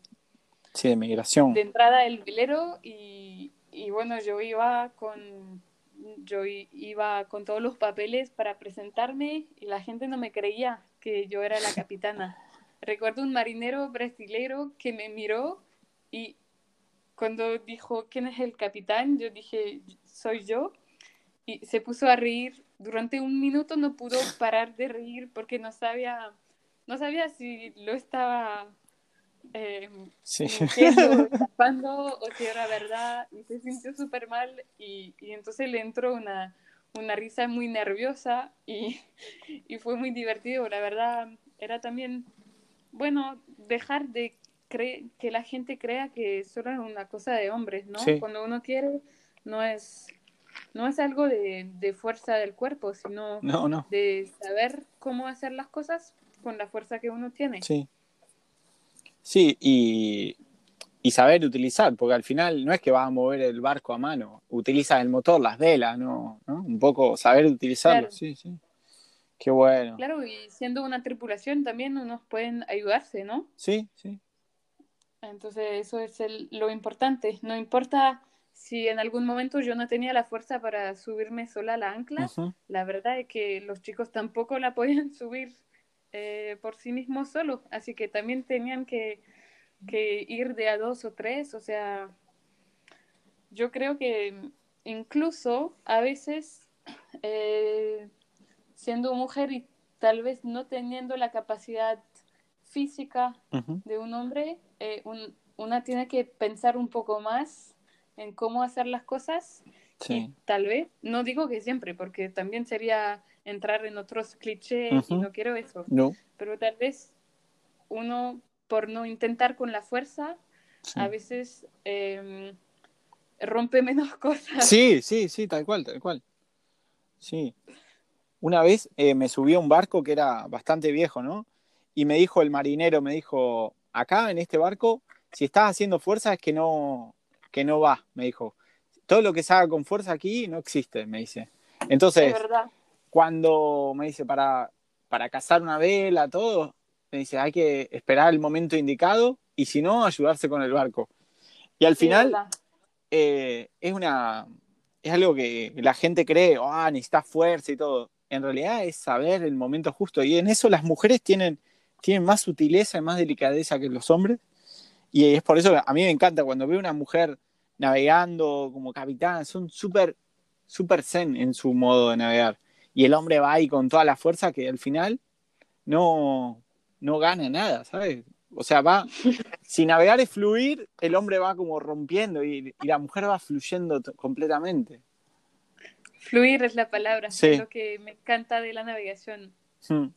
A: sí, de migración.
B: De entrada del velero y, y bueno, yo iba con yo iba con todos los papeles para presentarme y la gente no me creía que yo era la capitana. Recuerdo un marinero brasileiro que me miró y cuando dijo quién es el capitán, yo dije soy yo y se puso a reír. Durante un minuto no pudo parar de reír porque no sabía, no sabía si lo estaba eh, sí. o si era verdad y se sintió súper mal y, y, entonces le entró una, una risa muy nerviosa y, y, fue muy divertido. La verdad era también, bueno, dejar de creer que la gente crea que solo es una cosa de hombres, ¿no? Cuando uno quiere, no es, no es algo de, de fuerza del cuerpo, sino de saber cómo hacer las cosas con la fuerza que uno tiene.
A: Sí. Sí, y, saber utilizar, porque al final no es que vas a mover el barco a mano, utiliza el motor, las velas, ¿no? Un poco saber utilizarlo, sí, sí. Qué bueno.
B: Claro, y siendo una tripulación también unos pueden ayudarse, ¿no?
A: Sí, sí.
B: Entonces eso es lo importante. No importa si en algún momento yo no tenía la fuerza para subirme sola a la ancla, la verdad es que los chicos tampoco la podían subir eh, por sí mismos solos, así que también tenían que, ir de a dos o tres, o sea, yo creo que incluso a veces eh, siendo mujer y tal vez no teniendo la capacidad física de un hombre, eh, una tiene que pensar un poco más en cómo hacer las cosas. Y tal vez, no digo que siempre, porque también sería entrar en otros clichés y no quiero eso.
A: No.
B: Pero tal vez uno, por no intentar con la fuerza, a veces em, rompe menos cosas.
A: Sí, sí, sí, tal cual, tal cual. Sí. Una vez eh, me subí a un barco que era bastante viejo, ¿no? Y me dijo el marinero, me dijo, acá en este barco, si estás haciendo fuerza es que no, que no va, me dijo. Todo lo que se haga con fuerza aquí no existe, me dice. Entonces, cuando me dice para, para cazar una vela, todo, me dice hay que esperar el momento indicado y si no, ayudarse con el barco. Y al
B: Sí,
A: final eh, es una es algo que la gente cree, ah, necesitas fuerza y todo. En realidad es saber el momento justo. Y en eso las mujeres tienen, tienen más sutileza y más delicadeza que los hombres. Y es por eso que a mí me encanta cuando veo una mujer navegando como capitán, son súper, súper zen en su modo de navegar. Y el hombre va ahí con toda la fuerza que al final no, no gana nada, ¿sabes? O sea, va, si navegar es fluir, el hombre va como rompiendo y, y la mujer va fluyendo completamente.
B: Fluir es la palabra,
A: Sí.
B: es lo que me encanta de la navegación.
A: Hmm.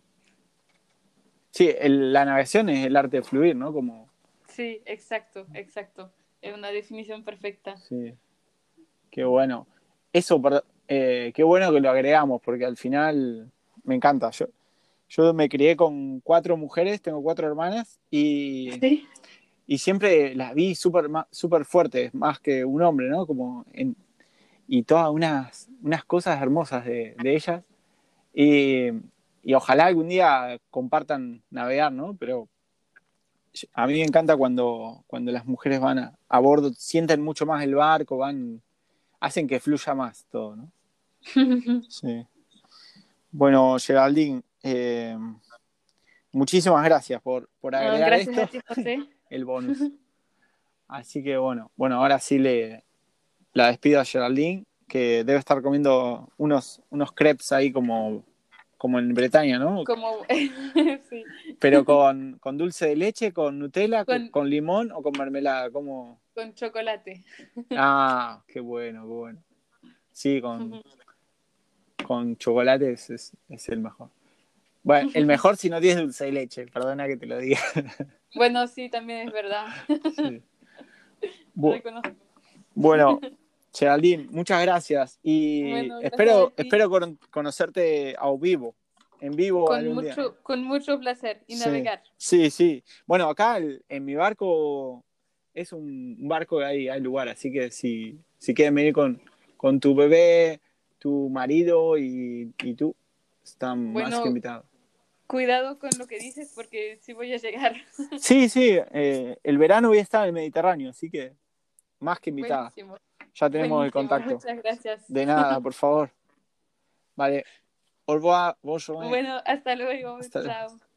A: Sí, el- la navegación es el arte de fluir, ¿no? Como,
B: Sí, exacto, exacto. Es una definición perfecta.
A: sí. Qué bueno. Eso, eh, qué bueno que lo agregamos, porque al final me encanta. Yo, yo me crié con cuatro mujeres, tengo cuatro hermanas, y,
B: Sí,
A: y siempre las vi súper súper fuertes, más que un hombre, ¿no? Como en- y todas unas, unas cosas hermosas de, de ellas. Y, y ojalá algún día compartan navegar, ¿no? Pero a mí me encanta cuando, cuando las mujeres van a, a bordo, sienten mucho más el barco, van, hacen que fluya más todo, ¿no? Sí. Bueno, Geraldine, eh, muchísimas gracias por, por
B: No,
A: agregar
B: gracias
A: esto
B: a ti, José.
A: el bonus. Así que bueno, bueno, ahora sí le la despido a Geraldine, que debe estar comiendo unos, unos crepes ahí como, como en Bretaña, ¿no?
B: Como, sí,
A: Pero con, con dulce de leche, con Nutella, con, limón o con mermelada, como
B: con chocolate.
A: Ah, qué bueno, qué bueno. Sí, con, con chocolate es, es- es el mejor. Bueno, el mejor si no tienes dulce de leche, perdona que te lo diga.
B: Bueno, sí, también es verdad.
A: Sí. Bu-
B: Reconozco.
A: Bueno, Geraldine, muchas gracias y
B: Bueno, gracias
A: espero, espero con- conocerte a vivo, en vivo
B: Con
A: algún día.
B: mucho, con mucho placer y
A: Sí.
B: navegar.
A: Sí, sí. Bueno, acá el- en mi barco es un barco que hay, hay lugar, así que si, si quieren venir con, con tu bebé, tu marido y, y tú, están más que invitados.
B: Cuidado con lo que dices porque sí voy a llegar.
A: Sí, sí, eh, el verano voy a estar en el Mediterráneo, así que más que invitada.
B: Buenísimo.
A: Ya tenemos el contacto.
B: Muchas gracias.
A: De nada, por favor. Vale. Revoir, bonjour.
B: Bueno, hasta luego.
A: Hasta luego.
B: Chao.